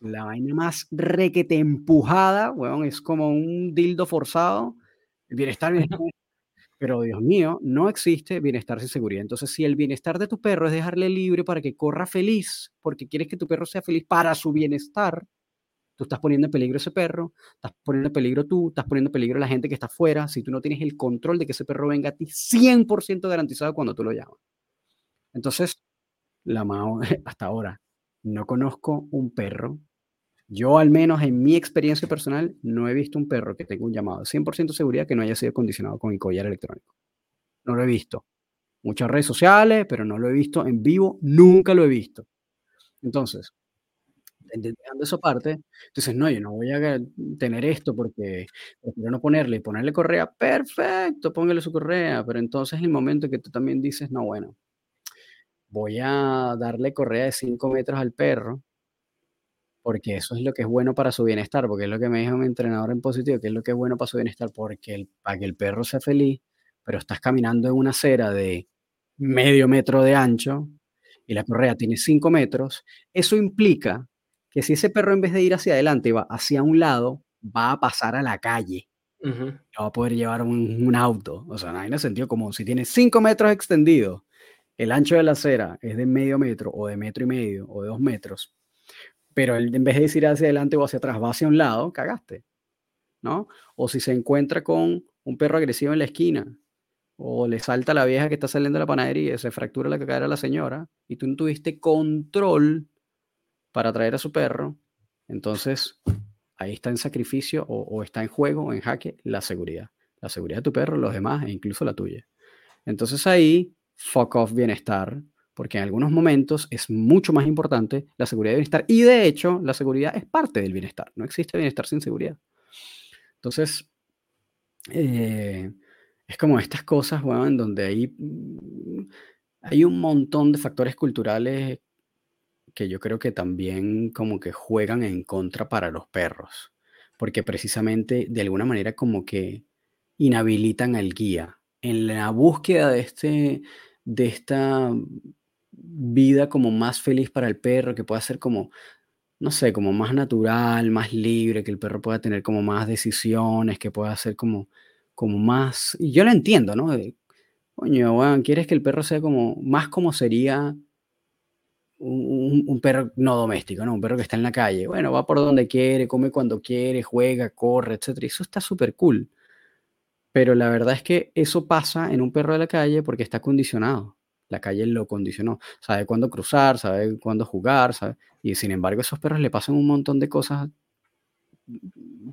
la vaina más requete empujada, weón, es como un dildo forzado. bienestar, bienestar. Pero Dios mío, no existe bienestar sin seguridad. Entonces, si el bienestar de tu perro es dejarle libre para que corra feliz, porque quieres que tu perro sea feliz para su bienestar, tú estás poniendo en peligro ese perro, estás poniendo en peligro tú, estás poniendo en peligro a la gente que está afuera, si tú no tienes el control de que ese perro venga a ti 100% garantizado cuando tú lo llamas. Entonces, la mano hasta ahora, no conozco un perro. Yo, al menos en mi experiencia personal, no he visto un perro que tenga un llamado de 100% seguridad que no haya sido condicionado con el collar electrónico. No lo he visto. Muchas redes sociales, pero no lo he visto en vivo, nunca lo he visto. Entonces, dejando eso aparte, entonces, no, yo no voy a tener esto porque prefiero no ponerle, ponerle correa, perfecto, póngale su correa, pero entonces es el momento en que tú también dices, no, bueno, voy a darle correa de 5 metros al perro, porque eso es lo que es bueno para su bienestar, porque es lo que me dijo mi entrenador en positivo, que es lo que es bueno para su bienestar, porque el, para que el perro sea feliz, pero estás caminando en una acera de medio metro de ancho y la correa tiene 5 metros, eso implica que si ese perro en vez de ir hacia adelante va hacia un lado, va a pasar a la calle. No va a poder llevar un, auto. O sea, no hay sentido común. Si tiene 5 metros extendidos el ancho de la acera es de medio metro o de metro y medio o de dos metros, pero él, en vez de ir hacia adelante o hacia atrás, va hacia un lado, cagaste, ¿no? O si se encuentra con un perro agresivo en la esquina, o le salta la vieja que está saliendo de la panadería, se fractura la cadera a la señora, y tú no tuviste control para traer a su perro, entonces ahí está en sacrificio o, o está en juego, en jaque, la seguridad. La seguridad de tu perro, los demás e incluso la tuya. Entonces ahí fuck off bienestar, porque en algunos momentos es mucho más importante la seguridad y bienestar. Y de hecho, la seguridad es parte del bienestar. No existe bienestar sin seguridad. Entonces, eh, es como estas cosas, bueno, en donde hay, mm, hay un montón de factores culturales que yo creo que también como que juegan en contra para los perros, porque precisamente de alguna manera como que inhabilitan al guía en la búsqueda de, este, de esta vida como más feliz para el perro, que pueda ser como, no sé, como más natural, más libre, que el perro pueda tener como más decisiones, que pueda ser como, como más, y yo lo entiendo, ¿no? coño, bueno, quieres que el perro sea como, más como sería un, un, perro no doméstico, ¿no? Un perro que está en la calle. Bueno, va por donde quiere, come cuando quiere, juega, corre, etc. Eso está súper cool. Pero la verdad es que eso pasa en un perro de la calle porque está condicionado. La calle lo condicionó. Sabe cuándo cruzar, sabe cuándo jugar, sabe. Y sin embargo, esos perros le pasan un montón de cosas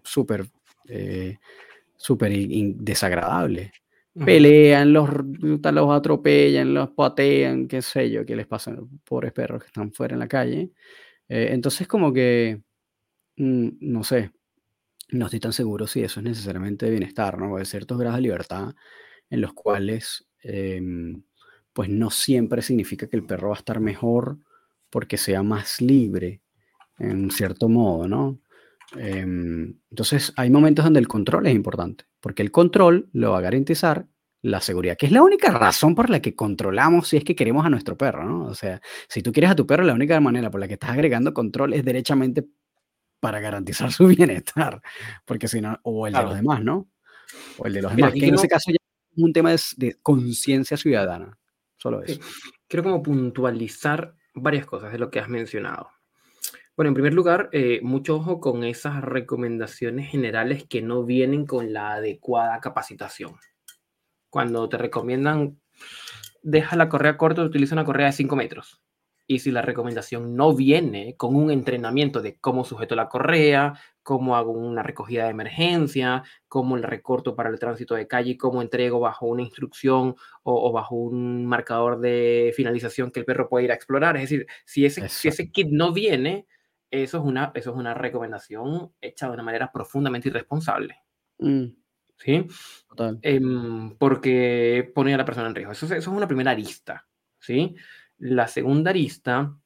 súper, eh, súper desagradables. pelean, los, los atropellan, los patean, qué sé yo, qué les pasa a los pobres perros que están fuera en la calle. Eh, entonces, como que, mm, no sé, no estoy tan seguro si eso es necesariamente de bienestar, ¿no? Hay ciertos grados de libertad en los cuales, em, pues no siempre significa que el perro va a estar mejor porque sea más libre, en cierto modo, ¿no? Em, entonces, hay momentos donde el control es importante, porque el control lo va a garantizar la seguridad, que es la única razón por la que controlamos si es que queremos a nuestro perro, ¿no? O sea, si tú quieres a tu perro, la única manera por la que estás agregando control es derechamente para garantizar su bienestar, porque si no, o el de los demás, ¿no? O el de los demás, que en ese caso ya es un tema de, conciencia ciudadana, solo eso. Quiero como puntualizar varias cosas de lo que has mencionado. Bueno, en primer lugar, eh, mucho ojo con esas recomendaciones generales que no vienen con la adecuada capacitación. Cuando te recomiendan, deja la correa corta, utiliza una correa de 5 metros. Y si la recomendación no viene con un entrenamiento de cómo sujeto la correa, cómo hago una recogida de emergencia, cómo el recorto para el tránsito de calle, cómo entrego bajo una instrucción o, bajo un marcador de finalización que el perro puede ir a explorar. Es decir, si ese, si ese kit no viene, eso es, una, eso es una recomendación hecha de una manera profundamente irresponsable. Mm. ¿Sí? Total. Em, porque pone a la persona en riesgo. Eso, eso es una primera arista. ¿Sí? La segunda arista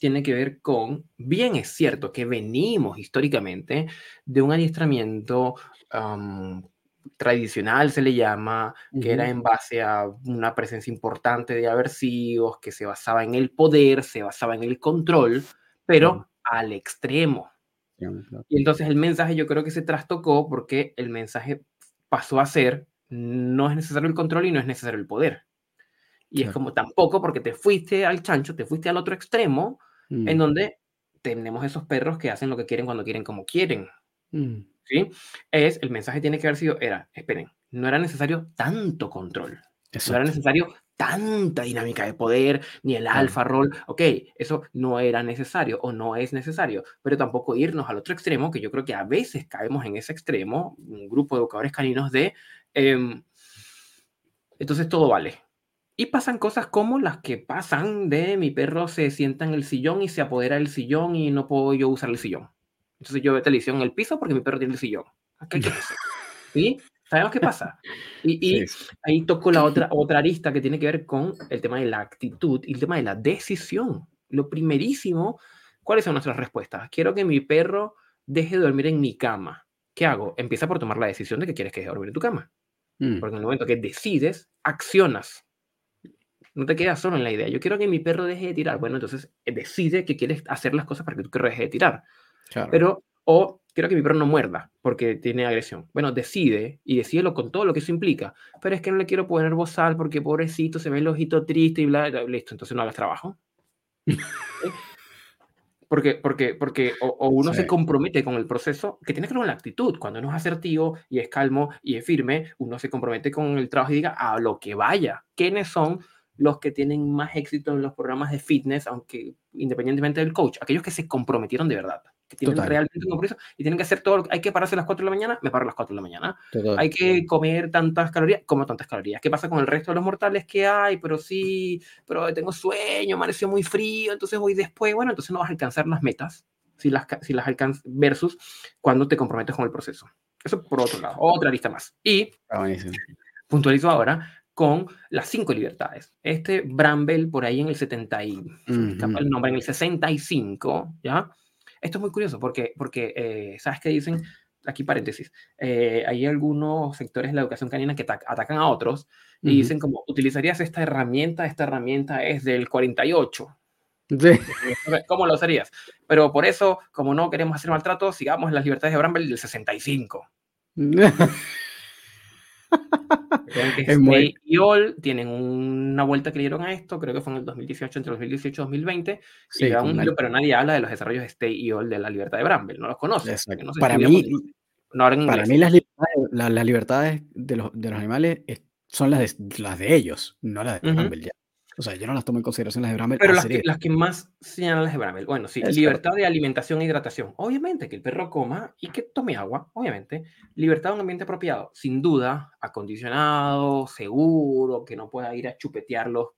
tiene que ver con, bien es cierto que venimos históricamente de un adiestramiento tradicional, se le llama, que era en base a una presencia importante de aversivos, que se basaba en el poder, se basaba en el control, pero al extremo. Y entonces el mensaje yo creo que se trastocó porque el mensaje pasó a ser, no es necesario el control y no es necesario el poder. Y es como tampoco porque te fuiste al chancho, te fuiste al otro extremo, en mm. donde tenemos esos perros que hacen lo que quieren cuando quieren, como quieren. Mm. ¿Sí? Es, el mensaje tiene que haber sido, era, esperen, no era necesario tanto control. No era necesario tanta dinámica de poder, ni el alfa rol. Ok, eso no era necesario o no es necesario, pero tampoco irnos al otro extremo, que yo creo que a veces caemos en ese extremo, un grupo de educadores caninos de, em, entonces todo vale. Y pasan cosas como las que pasan de mi perro se sienta en el sillón y se apodera del sillón y no puedo yo usar el sillón. Entonces yo veo televisión en el piso porque mi perro tiene el sillón. ¿Qué, qué ¿Sí? ¿Sabemos qué pasa? Y, ahí toco la otra, otra arista que tiene que ver con el tema de la actitud y el tema de la decisión. Lo primerísimo, ¿cuáles son nuestras respuestas? Quiero que mi perro deje de dormir en mi cama. ¿Qué hago? Empieza por tomar la decisión de que quieres que deje de dormir en tu cama. Mm. Porque en el momento que decides, accionas. No te quedas solo en la idea. Yo quiero que mi perro deje de tirar. Bueno, entonces eh, decide que quieres hacer las cosas para que tu perro deje de tirar. Pero, o quiero que mi perro no muerda porque tiene agresión. Bueno, decide y decídelo con todo lo que eso implica. Pero es que no le quiero poner bozal porque pobrecito se ve el ojito triste y bla, bla listo. Entonces no hagas trabajo. Porque, porque, porque o, uno se compromete con el proceso, que tiene que ver con la actitud. Cuando uno es asertivo y es calmo y es firme, uno se compromete con el trabajo y diga a lo que vaya. ¿Quiénes son los que tienen más éxito en los programas de fitness, aunque independientemente del coach, aquellos que se comprometieron de verdad, que tienen realmente un compromiso y tienen que hacer todo, hay que pararse a las 4 de la mañana, me paro a las 4 de la mañana. Hay que comer tantas calorías, como tantas calorías. ¿Qué pasa con el resto de los mortales que hay? Pero sí, pero tengo sueño, amaneció muy frío, entonces voy después, bueno, entonces no vas a alcanzar las metas si las, si las alcanzas versus cuando te comprometes con el proceso. Eso por otro lado, otra lista más. Y puntualizo ahora con las cinco libertades. Este Bramble por ahí en el 70 y, el nombre, en el 65, ¿ya? Esto es muy curioso porque, porque eh, ¿sabes qué dicen? Aquí paréntesis, eh, hay algunos sectores de la educación canina que atacan a otros y dicen como, utilizarías esta herramienta, esta herramienta es del 48. Sí. ¿Cómo lo usarías? Pero por eso, como no queremos hacer maltrato, sigamos las libertades de Bramble del 65. Stay y All tienen una vuelta que le dieron a esto, creo que fue en el 2018, entre 2018 y 2020, pero nadie habla de los desarrollos de Stay y All de la libertad de Bramble, no los conoce. para mí, para mí las libertades, las, de, los, de, los, animales son las de, las de ellos, no las de Bramble ya. O sea, yo no las tomo en consideración las de Bramble. Pero las que, las que más señalan las de Bramble. Bueno, sí, Es libertad de alimentación e hidratación. Obviamente que el perro coma y que tome agua, obviamente. Libertad de un ambiente apropiado, sin duda, acondicionado, seguro, que no pueda ir a chupetear los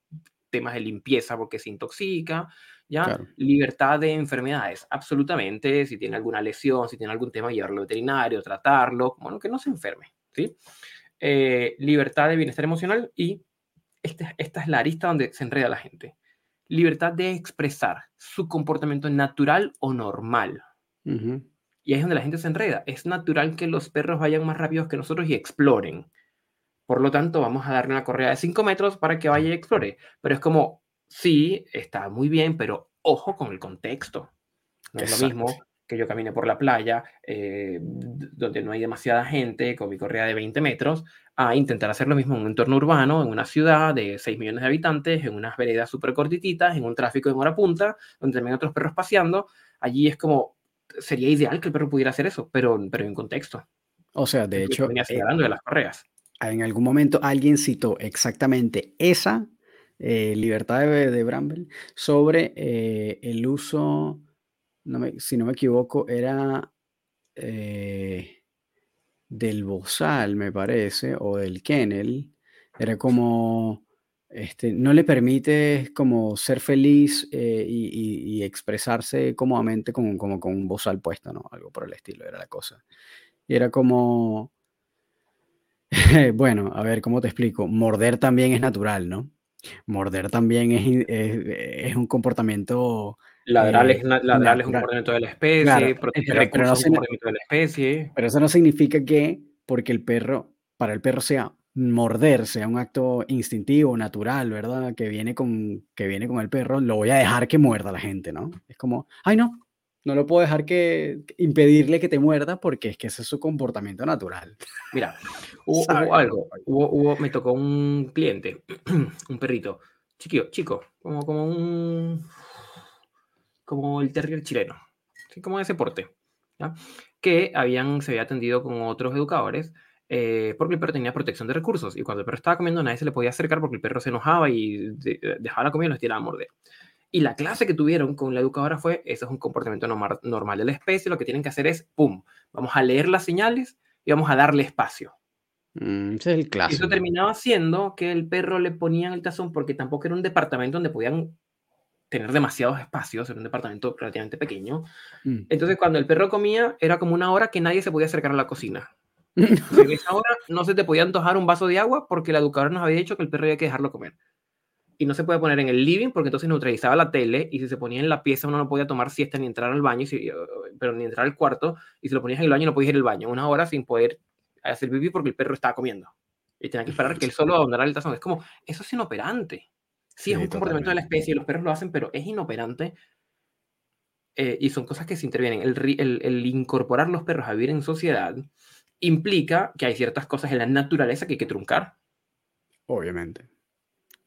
temas de limpieza porque se intoxica, ¿ya? Claro. Libertad de enfermedades, absolutamente. Si tiene alguna lesión, si tiene algún tema, llevarlo al veterinario, tratarlo, bueno, que no se enferme, ¿sí? Eh, libertad de bienestar emocional y esta, esta es la arista donde se enreda la gente. Libertad de expresar su comportamiento natural o normal. Y ahí es donde la gente se enreda. Es natural que los perros vayan más rápidos que nosotros y exploren. Por lo tanto, vamos a darle una correa de 5 metros para que vaya y explore. Pero es como, sí, está muy bien, pero ojo con el contexto. No es lo mismo que yo camine por la playa, eh, donde no hay demasiada gente, con mi correa de 20 metros, a intentar hacer lo mismo en un entorno urbano, en una ciudad de 6 millones de habitantes, en unas veredas súper cortititas, en un tráfico en hora punta, donde también hay otros perros paseando. Allí es como, sería ideal que el perro pudiera hacer eso, pero, pero en contexto. O sea, de hecho, venía eh, de las correas. en algún momento alguien citó exactamente esa eh, libertad de, de Bramble sobre eh, el uso, no me- si no me equivoco, era eh, del bozal, me parece, o del kennel. Era como, este, no le permite como ser feliz eh, y, expresarse cómodamente con, como con un bozal puesto, ¿no? Algo por el estilo, era la cosa. Y era como... Bueno, a ver, ¿cómo te explico? Morder también es natural, ¿no? Morder también es- es un comportamiento, Ladrar eh, es, un comportamiento de la especie, Claro, proteger pero- pero no recursos es se un ne- comportamiento de la especie. pero eso no significa que porque el perro, para el perro sea morder, sea un acto instintivo, natural, ¿verdad? Que viene con, que viene con el perro, lo voy a dejar que muerda a la gente, ¿no? Es como, ay, no, no lo puedo dejar que impedirle que te muerda porque es que ese es su comportamiento natural. Mira, hubo, algo, hubo, hubo- me tocó un cliente, un perrito, chiquillo, chico, como, como un, como el terrier chileno, ¿sí? como ese porte, ¿ya? que habían, se había atendido con otros educadores eh, porque el perro tenía protección de recursos y cuando el perro estaba comiendo nadie se le podía acercar porque el perro se enojaba y de- dejaba la comida y los tiraba a morder. Y la clase que tuvieron con la educadora fue, eso es un comportamiento normal, normal de la especie, lo que tienen que hacer es, ¡pum!, vamos a leer las señales y vamos a darle espacio. Mm, ese es el Y eso clásico. terminaba siendo que el perro le ponían el tazón porque tampoco era un departamento donde podían tener demasiados espacios, era un departamento relativamente pequeño. Mm. Entonces cuando el perro comía era como una hora que nadie se podía acercar a la cocina. En esa hora no se te podía antojar un vaso de agua porque la educadora nos había dicho que el perro había que dejarlo comer. Y no se puede poner en el living porque entonces neutralizaba la tele y si se ponía en la pieza uno no podía tomar siesta ni entrar al baño, y si- pero ni entrar al cuarto y si lo ponías en el baño no podías ir al baño. Una hora sin poder hacer pipí porque el perro estaba comiendo. Y tenía que esperar que él solo abandonara el tazón. Es como, eso es inoperante. Sí, es Sí, un comportamiento de la totalmente. especie y los perros lo hacen, pero es inoperante. eh, y son cosas que se intervienen. El, el- el incorporar los perros a vivir en sociedad implica que hay ciertas cosas en la naturaleza que hay que truncar, Obviamente.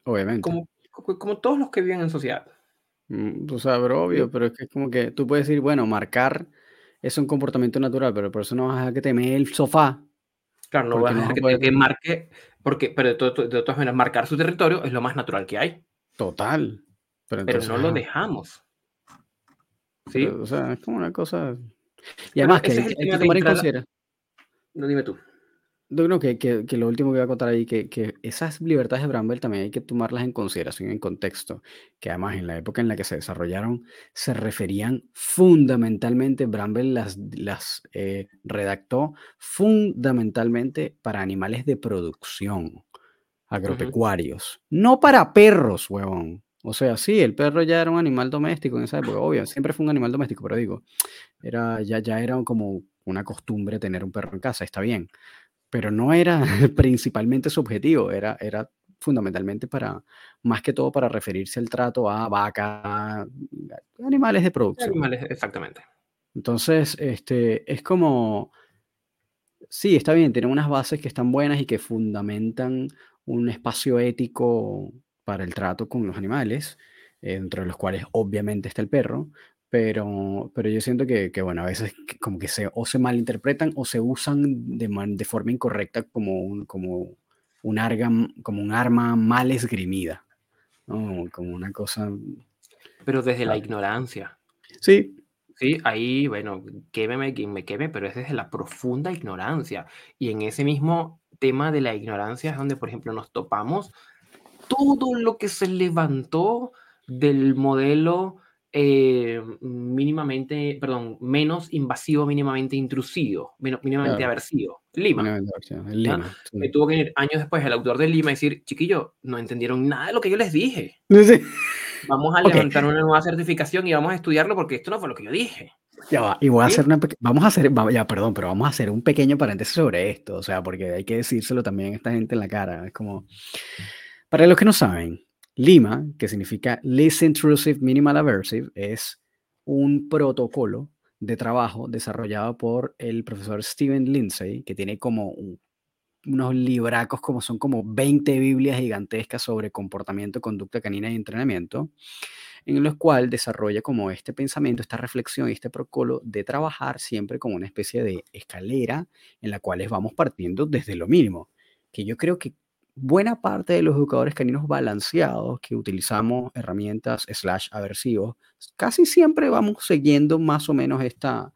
Obviamente. como, como todos los que viven en sociedad. Mm, O sea, pero obvio, pero es que es como que tú puedes decir, bueno, marcar es un comportamiento natural, pero por eso no vas a que te mee el sofá. Claro, no vas a dejar que, que marque, porque, pero de, to- de todas maneras, marcar su territorio es lo más natural que hay, Total. Pero, no lo dejamos. ¿Sí? pero, o sea, es como una cosa. Y además que hay, que- hay tomar en consideración. No, dime tú. Creo que, que- que lo último que voy a contar ahí, que, que esas libertades de Bramble también hay que tomarlas en consideración en contexto, que además en la época en la que se desarrollaron se referían fundamentalmente, Bramble las, las eh, redactó fundamentalmente para animales de producción, agropecuarios, no para perros, huevón. O sea, sí, el perro ya era un animal doméstico en esa época, obvio, siempre fue un animal doméstico, pero digo, era, ya, ya era como una costumbre tener un perro en casa, está bien pero no era principalmente su objetivo, era, era fundamentalmente para, más que todo para referirse al trato a vaca, animales de producción. Animales, exactamente. Entonces, este, es como, sí, está bien, tienen unas bases que están buenas y que fundamentan un espacio ético para el trato con los animales, eh, dentro de los cuales obviamente está el perro, pero, pero yo siento que, que, bueno, a veces como que se, o se malinterpretan o se usan de, man- de forma incorrecta como un, como un, arga, como un arma mal esgrimida. como una cosa... Pero desde la ignorancia. Sí. Sí, ahí, bueno, quémeme quien me queme, pero es desde la profunda ignorancia. Y en ese mismo tema de la ignorancia es donde, por ejemplo, nos topamos todo lo que se levantó del modelo eh, mínimamente, perdón, menos invasivo, mínimamente intrusivo, mínimamente aversivo. Lima. Lima Que tuvo que ir años después el autor de Lima y decir, chiquillo, no entendieron nada de lo que yo les dije. Vamos a levantar una nueva certificación y vamos a estudiarlo porque esto no fue lo que yo dije. Ya va, y voy a hacer una vamos a hacer, ya perdón, pero vamos a hacer un pequeño paréntesis sobre esto, o sea, porque hay que decírselo también a esta gente en la cara, es como, para los que no saben, Lima, que significa Least Intrusive Minimal Aversive, es un protocolo de trabajo desarrollado por el profesor Steven Lindsay, que tiene como unos libracos, como son como 20 Biblias gigantescas sobre comportamiento, conducta canina y entrenamiento, en los cuales desarrolla como este pensamiento, esta reflexión y este protocolo de trabajar siempre como una especie de escalera en la cual vamos partiendo desde lo mínimo, que yo creo que buena parte de los educadores caninos balanceados que utilizamos herramientas slash aversivos, casi siempre vamos siguiendo más o menos esta,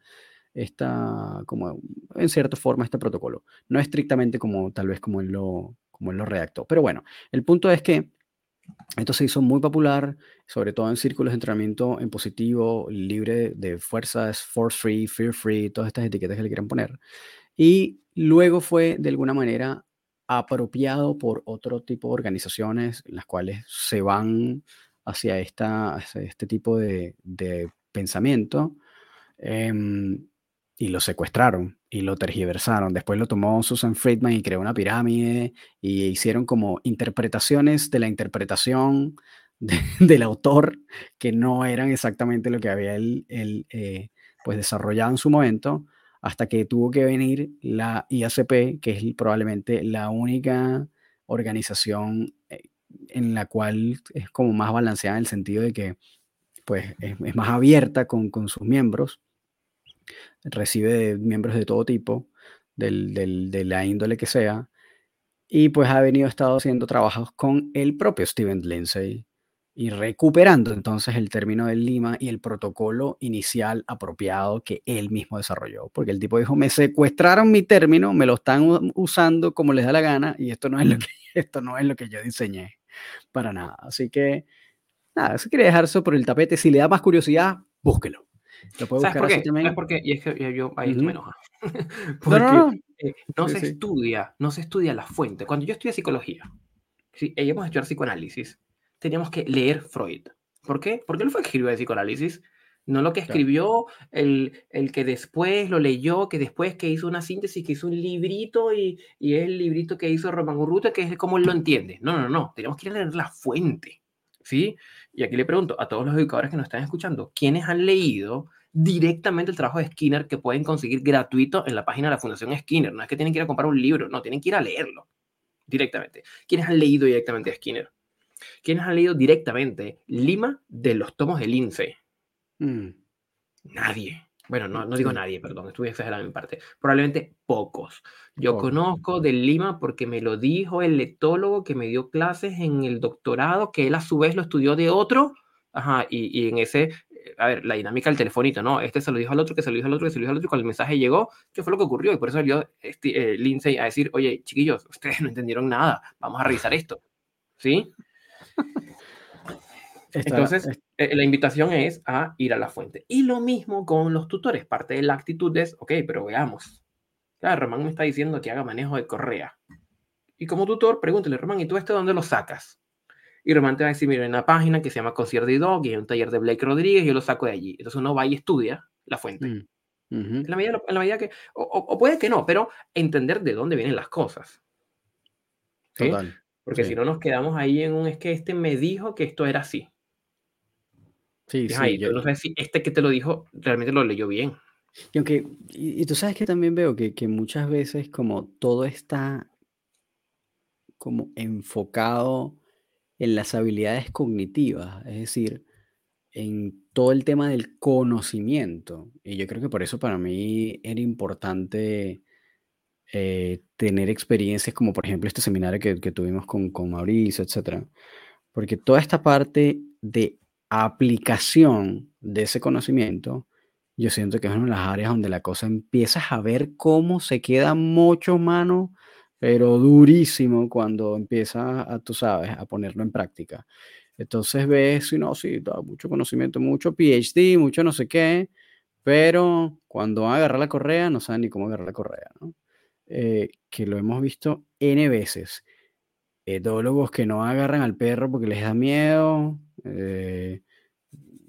esta, como en cierta forma, este protocolo. No estrictamente como tal vez como él lo, como él lo redactó. Pero bueno, el punto es que esto se hizo muy popular, sobre todo en círculos de entrenamiento en positivo, libre de fuerzas, force free, fear free, todas estas etiquetas que le quieran poner. Y luego fue de alguna manera apropiado por otro tipo de organizaciones, las cuales se van hacia, esta, este tipo de, pensamiento em, y lo secuestraron y lo tergiversaron. Después lo tomó Susan Friedman y creó una pirámide y hicieron como interpretaciones de la interpretación del autor que no eran exactamente lo que había él, eh, pues desarrollado en su momento hasta que tuvo que venir la IACP, que es probablemente la única organización eh, en la cual es como más balanceada en el sentido de que pues es, más abierta con, sus miembros, recibe miembros de todo tipo, de la índole que sea, y pues ha venido estado haciendo trabajos con el propio Steven Lindsay, y recuperando entonces el término del Lima y el protocolo inicial apropiado que él mismo desarrolló. Porque el tipo dijo, me secuestraron mi término, me lo están usando como les da la gana y esto no es lo que, esto no es lo que yo diseñé para nada. Así que, nada, si quiere dejarse por el tapete, si le da más curiosidad, búsquelo. Lo puede buscar así también. por qué? Y es que yo ahí me enoja. Porque no, eh, se estudia, no se estudia la fuente. Cuando yo estudié psicología, ¿sí? a estudiar psicoanálisis, teníamos que leer Freud. ¿Por qué? Porque él fue que escribió de psicoanálisis, no lo que escribió el, el, que después lo leyó, que después que hizo una síntesis, que hizo un librito y, y es el librito que hizo Román Urrutia, que es como él lo entiende. No, no, no, tenemos que leer la fuente, ¿sí? Y aquí le pregunto a todos los educadores que nos están escuchando, ¿quiénes han leído directamente el trabajo de Skinner que pueden conseguir gratuito en la página de la Fundación Skinner? No es que tienen que ir a comprar un libro, no, tienen que ir a leerlo directamente. ¿Quiénes han leído directamente a Skinner? ¿Quiénes han leído directamente Lima de los tomos de Lince? Mm. Nadie. Bueno, no, no digo nadie, perdón, estuve exagerando en parte. Probablemente pocos. Yo conozco de Lima porque me lo dijo el letólogo que me dio clases en el doctorado, que él a su vez lo estudió de otro. Ajá, y, y en ese, eh, a ver, la dinámica del telefonito, ¿no? Este se lo dijo al otro, que se lo dijo al otro, que se lo dijo al otro, y cuando el mensaje llegó, ¿qué fue lo que ocurrió? Y por eso salió este, eh, Lindsay a decir, oye, chiquillos, ustedes no entendieron nada, vamos a revisar esto. ¿Sí? Entonces, eh, la invitación es a ir a la fuente. Y lo mismo con los tutores. Parte de la actitud es, ok, pero veamos. Claro, Román me está diciendo que haga manejo de correa. Y como tutor, pregúntele, Román, ¿y tú este dónde lo sacas? Y Román te va a decir, mira, hay una página que se llama Concierto de Dog y hay un taller de Blake Rodríguez, yo lo saco de allí. Entonces uno va y estudia la fuente. Mm, en, la medida, en, la medida, que, o, puede que no, pero entender de dónde vienen las cosas. Total. Porque si no nos quedamos ahí en un, es que este me dijo que esto era así. Sí, sí. yo no sé si este que te lo dijo realmente lo leyó bien. Y aunque, y, tú sabes que también veo que, que, muchas veces como todo está como enfocado en las habilidades cognitivas, es decir, en todo el tema del conocimiento. Y yo creo que por eso para mí era importante eh, tener experiencias como por ejemplo este seminario que, que tuvimos con, con, Mauricio, etcétera, porque toda esta parte de aplicación de ese conocimiento, yo siento que es una de las áreas donde la cosa empiezas a ver cómo se queda mucho mano, pero durísimo cuando empiezas a, tú sabes, a ponerlo en práctica. Entonces ves, y no, sí, mucho conocimiento, mucho PhD, mucho no sé qué, pero cuando van a agarrar la correa, no saben ni cómo agarrar la correa, ¿no? Eh, que lo hemos visto N veces. Etólogos que no agarran al perro porque les da miedo, eh,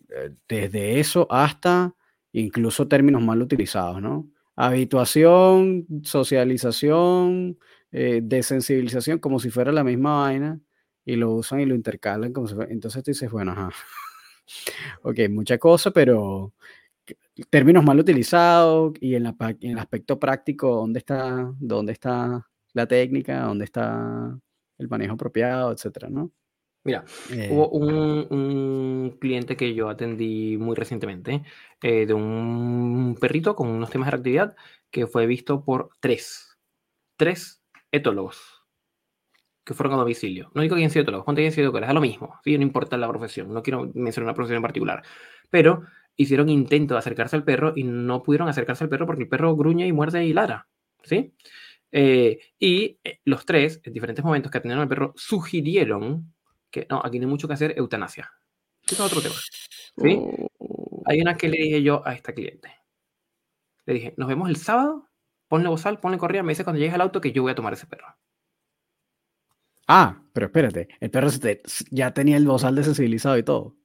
eh, desde eso hasta incluso términos mal utilizados, ¿no? Habituación, socialización, desensibilización, como si fuera la misma vaina, y lo usan y lo intercalan como si fuera... Entonces tú dices, bueno, ajá. ok, mucha cosa, pero términos mal utilizados y en, el aspecto práctico, ¿dónde está, ¿dónde está la técnica? ¿Dónde está el manejo apropiado, etcétera, ¿no? Mira, eh, hubo un, cliente que yo atendí muy recientemente eh, de un perrito con unos temas de actividad que fue visto por tres, tres etólogos que fueron a domicilio. No digo quién sido etólogos, cuántos sido etólogos, es lo mismo, ¿sí? no importa la profesión, no quiero mencionar una profesión en particular, pero hicieron intento de acercarse al perro y no pudieron acercarse al perro porque el perro gruñe y muerde y ladra, ¿sí? Eh, y eh, los tres, en diferentes momentos que atendieron al perro, sugirieron que no, aquí no hay mucho que hacer, eutanasia. Eso es otro tema. ¿sí? Oh. Hay una que le dije yo a esta cliente. Le dije, nos vemos el sábado, ponle bozal, ponle correa, me dice cuando llegues al auto que yo voy a tomar ese perro. Ah, pero espérate, el perro ya tenía el bozal desensibilizado y todo.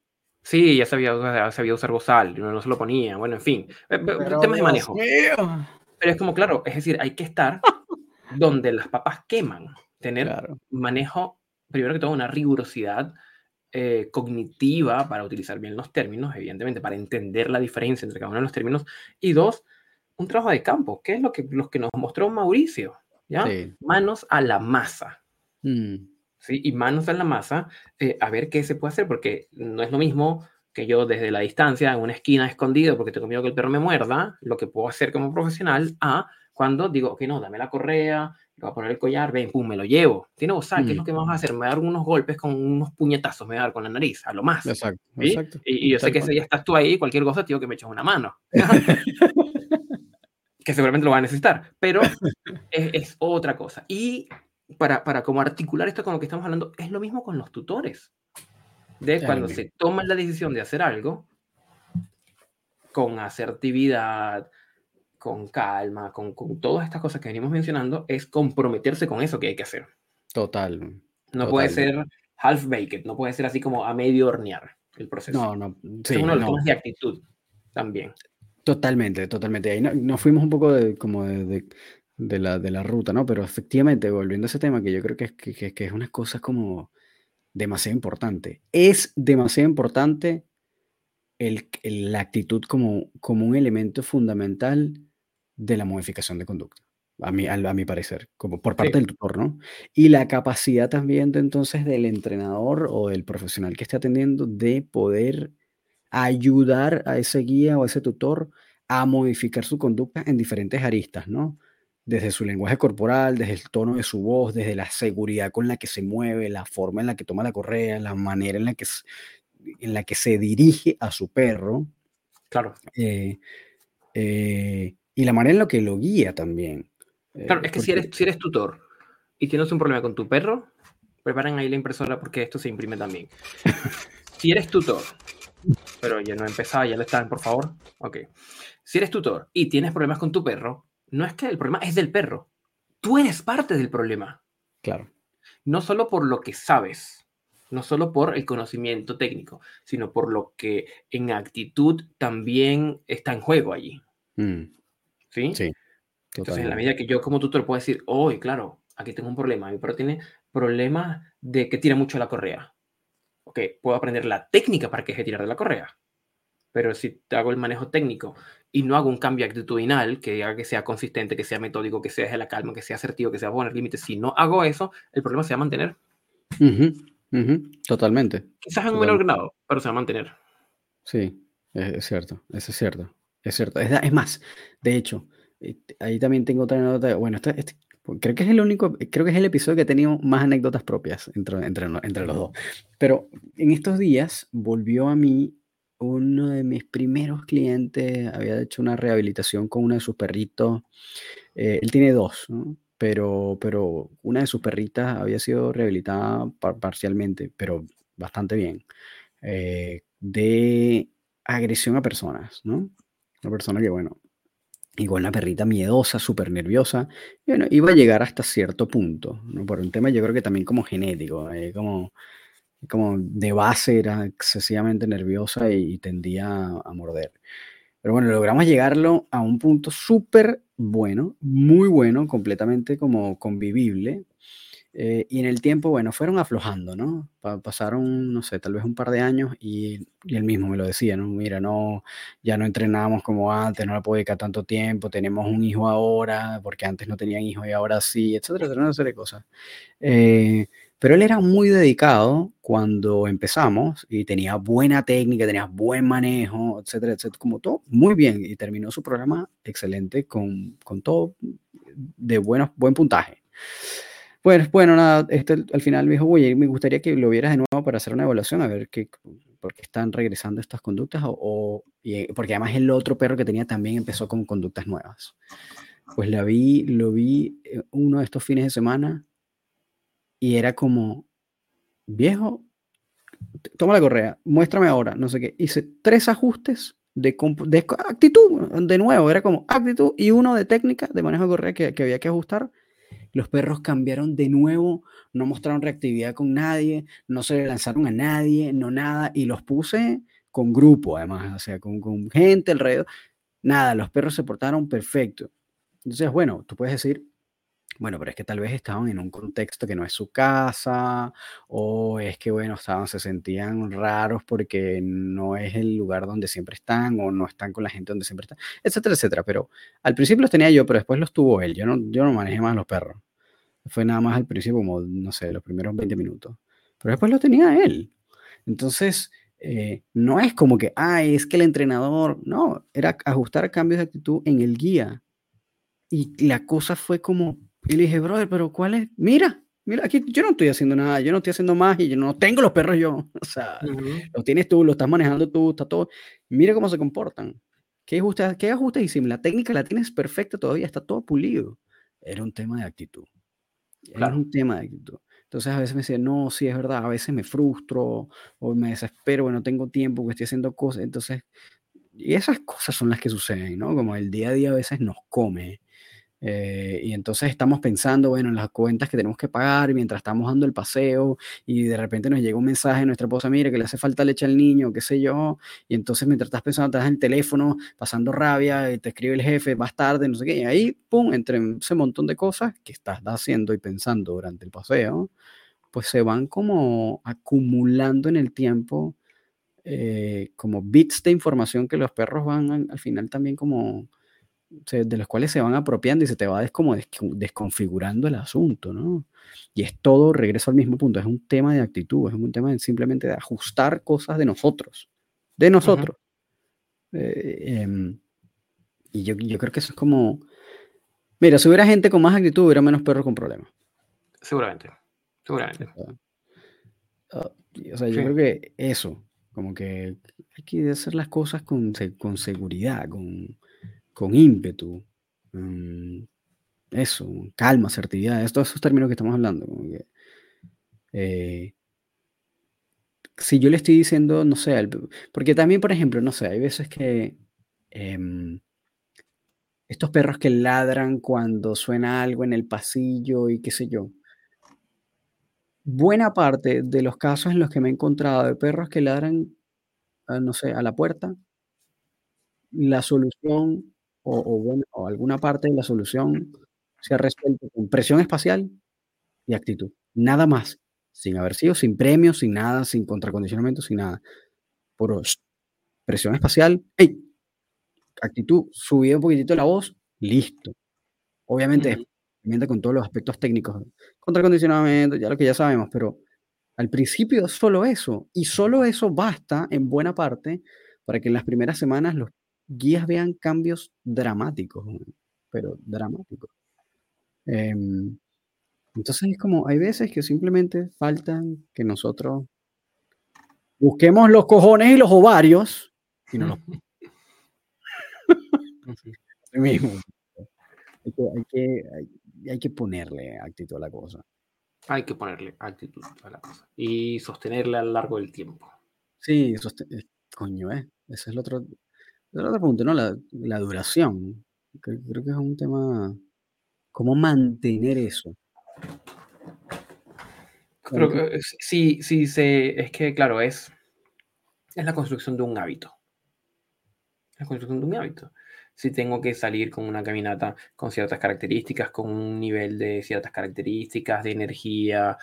Sí, ya sabía, sabía usar bozal, no, no se lo ponía, bueno, en fin, eh, temas de manejo. Pero es como, claro, es decir, hay que estar donde las papas queman, tener manejo, primero que todo, una rigurosidad eh, cognitiva para utilizar bien los términos, evidentemente, para entender la diferencia entre cada uno de los términos, y dos, un trabajo de campo, que es lo que, los que nos mostró Mauricio, ¿ya? Manos a la masa. Mm. ¿Sí? y manos en la masa eh, a ver qué se puede hacer, porque no es lo mismo que yo desde la distancia, en una esquina escondido, porque tengo miedo que el perro me muerda, lo que puedo hacer como profesional, a cuando digo, ok, no, dame la correa, le voy a poner el collar, ven, pum, me lo llevo. Tiene bozal, ¿qué es lo mm. que vamos a hacer? Me voy a dar unos golpes con unos puñetazos, me voy a dar con la nariz, a lo más. Exacto, exacto. Y, yo sé que si ya estás tú ahí, cualquier cosa, tío, que me eches una mano. que seguramente lo va a necesitar, pero es, es, otra cosa. Y para, para como articular esto con lo que estamos hablando, es lo mismo con los tutores. De cuando se toma la decisión de hacer algo, con asertividad, con calma, con, con, todas estas cosas que venimos mencionando, es comprometerse con eso que hay que hacer. Total. No puede ser half baked, no puede ser así como a medio hornear el proceso. No, no. Sí, es uno de los temas de actitud también. Totalmente, totalmente. Ahí nos fuimos un poco de, como de, de la, de la ruta, ¿no? Pero efectivamente, volviendo a ese tema, que yo creo que es, que, que es una cosa como demasiado importante. Es demasiado importante el, la actitud como, como un elemento fundamental de la modificación de conducta, a mi, a, mi parecer, como por parte del tutor, ¿no? Y la capacidad también de entonces del entrenador o del profesional que esté atendiendo de poder ayudar a ese guía o a ese tutor a modificar su conducta en diferentes aristas, ¿no? Desde su lenguaje corporal, desde el tono de su voz, desde la seguridad con la que se mueve, la forma en la que toma la correa, la manera en la que, en la que se dirige a su perro. Claro. Eh, eh, y la manera en la que lo guía también. Eh, claro, es que si, eres, si eres tutor y tienes un problema con tu perro, preparen ahí la impresora porque esto se imprime también. si eres tutor, pero ya no he empezado, ya lo están, por favor. Ok. Si eres tutor y tienes problemas con tu perro, no es que el problema es del perro. Tú eres parte del problema. Claro. No solo por lo que sabes, no solo por el conocimiento técnico, sino por lo que en actitud también está en juego allí. Mm. ¿Sí? Sí. Entonces, en la medida que yo como tutor puedo decir, hoy, claro, aquí tengo un problema, mi perro tiene problemas de que tira mucho la correa. Ok, puedo aprender la técnica para que deje tirar de la correa. Pero si hago el manejo técnico y no hago un cambio actitudinal que haga que sea consistente, que sea metódico, que sea de la calma, que sea asertivo, que sea poner límites, si no hago eso, el problema se va a mantener. Totalmente. Quizás en un menor grado, pero se va a mantener. Sí, es, cierto, eso es cierto. Es cierto. Es, más, de hecho, eh, ahí también tengo otra nota. Bueno, este, Pues creo que es el único, creo que es el episodio que ha tenido más anécdotas propias entre, entre, entre los dos. Pero en estos días volvió a mí uno de mis primeros clientes, había hecho una rehabilitación con uno de sus perritos. Eh, él tiene dos, pero, pero una de sus perritas había sido rehabilitada parcialmente, pero bastante bien, eh, de agresión a personas, ¿no? Una persona que, bueno, igual una perrita miedosa, súper nerviosa, bueno, iba a llegar hasta cierto punto, ¿no? Por un tema yo creo que también como genético, eh, como, como de base era excesivamente nerviosa y, tendía a, morder. Pero bueno, logramos llegarlo a un punto súper bueno, muy bueno, completamente como convivible, eh, y en el tiempo, bueno, fueron aflojando, ¿no? pasaron, no sé, tal vez un par de años y, y, él mismo me lo decía, ¿no? Mira, no, ya no entrenamos como antes, no la puedo dedicar tanto tiempo, tenemos un hijo ahora, porque antes no tenían hijo y ahora sí, etcétera, etcétera, una serie de cosas. Eh, pero él era muy dedicado cuando empezamos y tenía buena técnica, tenía buen manejo, etcétera, etcétera, como todo, muy bien. Y terminó su programa excelente con, con todo de buenos, buen puntaje. Pues bueno, nada, este, al final me dijo, oye, me gustaría que lo vieras de nuevo para hacer una evaluación, a ver qué, por qué están regresando estas conductas, o, y, porque además el otro perro que tenía también empezó con conductas nuevas. Pues la vi, lo vi eh, uno de estos fines de semana y era como, viejo, toma la correa, muéstrame ahora, no sé qué. Hice tres ajustes de, de actitud, de nuevo, era como actitud y uno de técnica de manejo de correa que, que había que ajustar los perros cambiaron de nuevo, no mostraron reactividad con nadie, no se lanzaron a nadie, no nada, y los puse con grupo además, o sea, con, con gente alrededor. Nada, los perros se portaron perfecto. Entonces, bueno, tú puedes decir, bueno, pero es que tal vez estaban en un contexto que no es su casa, o es que, bueno, estaban, se sentían raros porque no es el lugar donde siempre están, o no están con la gente donde siempre están, etcétera, etcétera. Pero al principio los tenía yo, pero después los tuvo él. Yo no, yo no manejé más los perros. Fue nada más al principio, como, no sé, los primeros 20 minutos. Pero después lo tenía él. Entonces, eh, no es como que, ay, es que el entrenador, no, era ajustar cambios de actitud en el guía. Y la cosa fue como, y le dije, brother, pero ¿cuál es? Mira, mira, aquí yo no estoy haciendo nada, yo no estoy haciendo más y yo no tengo los perros yo. O sea, los tienes tú, lo estás manejando tú, está todo. Mira cómo se comportan. ¿Qué ajustes, qué ajustes hicimos? La técnica la tienes perfecta todavía, está todo pulido. Era un tema de actitud. Era un tema de actitud. Entonces a veces me decía, no, sí es verdad, a veces me frustro o me desespero, no tengo tiempo, que estoy haciendo cosas. Entonces, y esas cosas son las que suceden, ¿no? Como el día a día a veces nos come eh, y entonces estamos pensando, bueno, en las cuentas que tenemos que pagar mientras estamos dando el paseo y de repente nos llega un mensaje de nuestra esposa, mire, que le hace falta leche al niño, qué sé yo, y entonces mientras estás pensando, estás en el teléfono, pasando rabia, te escribe el jefe, vas tarde, no sé qué, y ahí, pum, entre ese montón de cosas que estás haciendo y pensando durante el paseo, pues se van como acumulando en el tiempo eh, como bits de información que los perros van al final también como de los cuales se van apropiando y se te va como desconfigurando el asunto, ¿no? Y es todo, regreso al mismo punto, es un tema de actitud, es un tema de simplemente de ajustar cosas de nosotros, de nosotros. Eh, em, y yo, yo, creo que eso es como, mira, si hubiera gente con más actitud, hubiera menos perros con problemas. Seguramente, seguramente. Ah, o sea, yo creo que eso, como que hay que hacer las cosas con, con seguridad, con, con ímpetu, mm, eso, calma, asertividad, todos esos términos que estamos hablando. Eh, si yo le estoy diciendo, no sé, porque también, por ejemplo, no sé, hay veces que em, estos perros que ladran cuando suena algo en el pasillo y qué sé yo. Buena parte de los casos en los que me he encontrado de perros que ladran, ah, no sé, a la puerta, la solución o, bueno, o alguna parte de la solución se ha resuelto con presión espacial y actitud. Nada más. Sin haber sido, sin premios, sin nada, sin contracondicionamiento, sin nada. Por presión espacial, hey, actitud, subida un poquitito la voz, listo. Obviamente, con todos los aspectos técnicos, contracondicionamiento, ya lo que ya sabemos, pero al principio solo eso, y solo eso basta en buena parte para que en las primeras semanas los guías vean cambios dramáticos, pero dramáticos. Em, entonces es como, hay veces que simplemente faltan que nosotros busquemos los cojones y los ovarios y no los... mismo. Hay que, hay, que, hay, que, ponerle actitud a la cosa. Hay que ponerle actitud a la cosa y sostenerle a lo largo del tiempo. Sí, eh, coño, ¿eh? Ese es el otro, el otro punto, ¿no? La, la duración. Creo, creo, que es un tema. ¿Cómo mantener eso? Creo que sí, sí, se, es que, claro, es, es la construcción de un hábito. La construcción de un hábito si tengo que salir con una caminata con ciertas características, con un nivel de ciertas características de energía,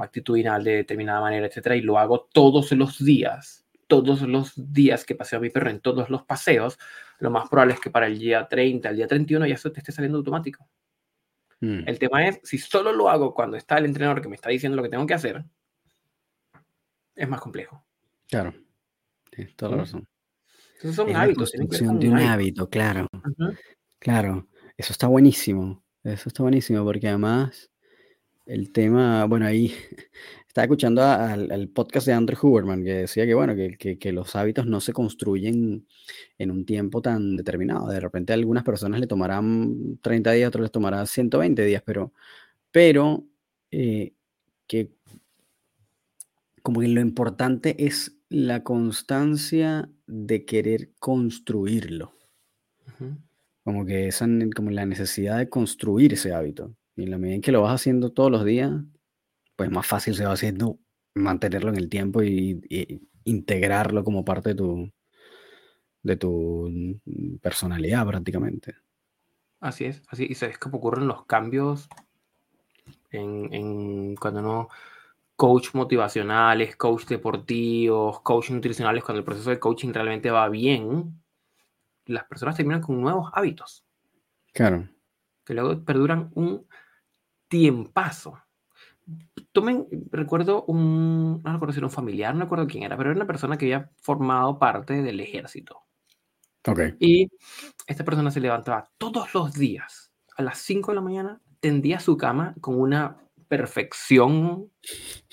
actitudinal de determinada manera, etcétera, y lo hago todos los días, todos los días que paseo a mi perro en todos los paseos, lo más probable es que para el día 30, el día 31 ya eso te esté saliendo automático. Mm. El tema es, si solo lo hago cuando está el entrenador que me está diciendo lo que tengo que hacer, es más complejo. Claro, tienes toda la razón son es hábitos. La construcción de un hábito, claro. Claro, eso está buenísimo. Eso está buenísimo porque además el tema, bueno, ahí estaba escuchando al, podcast de Andrew Huberman que decía que, bueno, que, que, los hábitos no se construyen en un tiempo tan determinado. De repente a algunas personas le tomarán 30 días, a otros les tomará 120 días, pero, pero eh, que como que lo importante es la constancia de querer construirlo. Como que esa, como la necesidad de construir ese hábito. Y en la medida en que lo vas haciendo todos los días, pues más fácil se va haciendo mantenerlo en el tiempo y, integrarlo como parte de tu, de tu mm, personalidad prácticamente. Así es, así y sabes cómo ocurren los cambios en, en cuando uno coach motivacionales, coach deportivos, coach nutricionales, cuando el proceso de coaching realmente va bien, las personas terminan con nuevos hábitos. Claro. Que luego perduran un tiempazo. Tomen, recuerdo un, no recuerdo si era un familiar, no recuerdo quién era, pero era una persona que había formado parte del ejército. Okay. Y esta persona se levantaba todos los días a las 5 de la mañana, tendía su cama con una perfección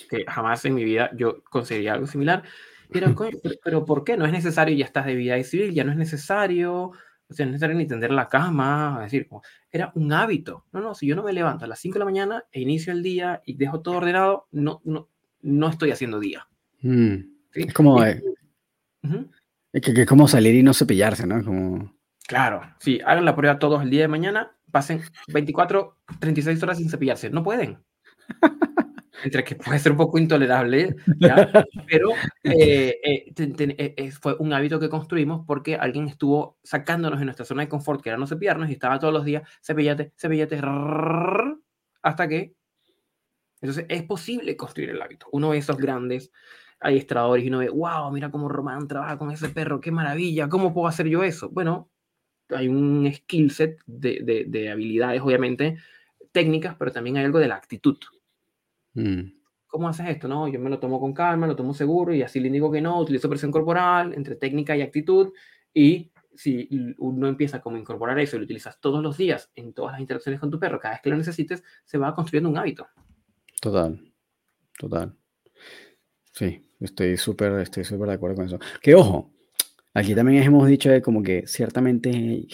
que jamás en mi vida yo conseguiría algo similar. Pero, pero, ¿por qué? No es necesario, ya estás de vida y civil, ya no es necesario, o sea, no es ni tender la cama, es decir, era un hábito. No, no, si yo no me levanto a las 5 de la mañana e inicio el día y dejo todo ordenado, no, no, no estoy haciendo día. Mm. Es como... es, que, es como salir y no cepillarse, ¿no? Como... Claro, sí, hagan la prueba todos el día de mañana, pasen 24, 36 horas sin cepillarse. No pueden entre que puede ser un poco intolerable, pero eh, eh, eh, fue un hábito que construimos porque alguien estuvo sacándonos de nuestra zona de confort, que era no cepillarnos, y estaba todos los días, cepillate, cepillate, hasta que... Entonces es posible construir el hábito. Uno ve esos grandes adiestradores y uno ve, wow, mira cómo Román trabaja con ese perro, qué maravilla, ¿cómo puedo hacer yo eso? Bueno, hay un skill set de, de, de habilidades, obviamente, técnicas, pero también hay algo de la actitud. Mm. ¿Cómo haces esto? No, yo me lo tomo con calma, lo tomo seguro y así le digo que no, utilizo presión corporal entre técnica y actitud y si uno empieza como a incorporar eso y lo utilizas todos los días en todas las interacciones con tu perro, cada vez que lo necesites, se va construyendo un hábito. Total, total. Sí, estoy súper estoy súper de acuerdo con eso. Que ojo, aquí también hemos dicho como que ciertamente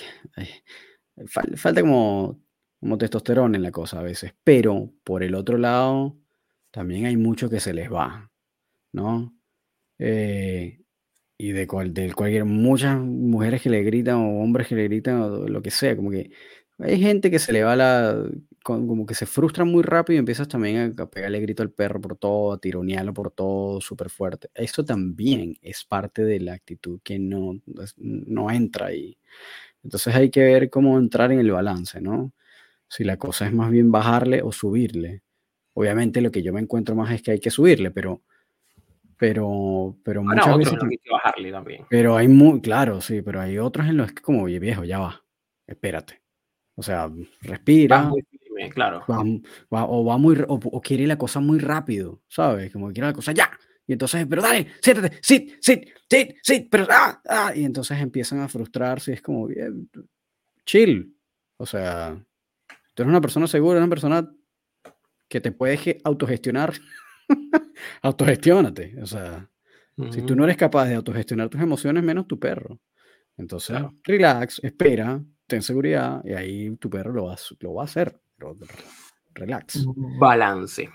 falta como, como testosterona en la cosa a veces, pero por el otro lado también hay mucho que se les va, ¿no? Eh, y de, cual, de cualquier, muchas mujeres que le gritan o hombres que le gritan o lo que sea, como que hay gente que se le va la, como que se frustra muy rápido y empiezas también a, pegarle grito al perro por todo, a tironearlo por todo, súper fuerte. Eso también es parte de la actitud que no, no entra ahí. Entonces hay que ver cómo entrar en el balance, ¿no? Si la cosa es más bien bajarle o subirle. Obviamente lo que yo me encuentro más es que hay que subirle, pero pero pero muchas veces hay que bajarle también. Pero hay muy claro, sí, pero hay otros en los que como, oye, viejo, ya va. Espérate. O sea, respira. Va muy firme, claro. o va muy o, quiere la cosa muy rápido, ¿sabes? Como quiere la cosa ya. Y entonces, pero dale, siéntate, sit, sit, sit, sit, pero ah, ah, y entonces empiezan a frustrarse, es como bien chill. O sea, tú eres una persona segura, eres una persona que te puedes autogestionar, autogestiónate. O sea, si tú no eres capaz de autogestionar tus emociones, menos tu perro. Entonces, relax, espera, ten seguridad y ahí tu perro lo va, lo va a hacer. relax. Balance.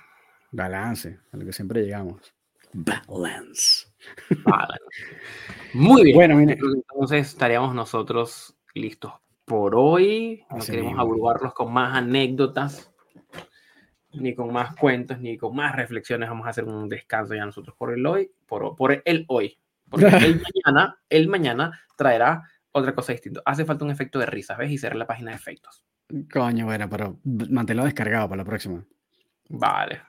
Balance, a lo que siempre llegamos. Balance. Balance. Muy bien. Bueno, entonces estaríamos nosotros listos por hoy. No queremos abrumarlos con más anécdotas, ni con más cuentos, ni con más reflexiones. Vamos a hacer un descanso ya nosotros por el hoy, por, por el hoy. Porque el mañana, el mañana traerá otra cosa distinta. Hace falta un efecto de risas, ¿ves? Y cerrar la página de efectos. Coño, bueno, pero manténlo descargado para la próxima. Vale.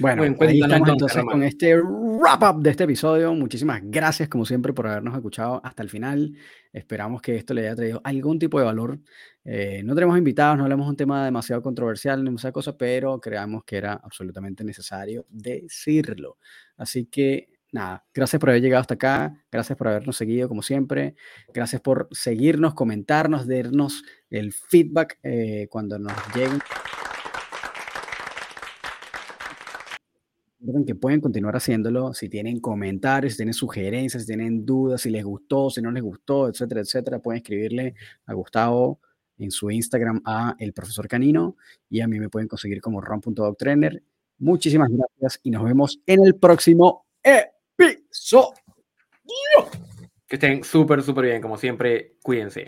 Bueno, ahí estamos entonces con este wrap up de este episodio. Muchísimas gracias, como siempre, por habernos escuchado hasta el final. Esperamos que esto le haya traído algún tipo de valor. Eh, no tenemos invitados, no hablamos de un tema demasiado controversial, ni muchas cosas, pero creamos que era absolutamente necesario decirlo. Así que nada, gracias por haber llegado hasta acá, gracias por habernos seguido como siempre, gracias por seguirnos, comentarnos, darnos el feedback eh, cuando nos lleguen. Que pueden continuar haciéndolo si tienen comentarios, si tienen sugerencias, si tienen dudas, si les gustó, si no les gustó, etcétera, etcétera. Pueden escribirle a Gustavo en su Instagram a el profesor Canino y a mí me pueden conseguir como ron.doctrainer. Muchísimas gracias y nos vemos en el próximo episodio. Que estén súper, súper bien, como siempre. Cuídense.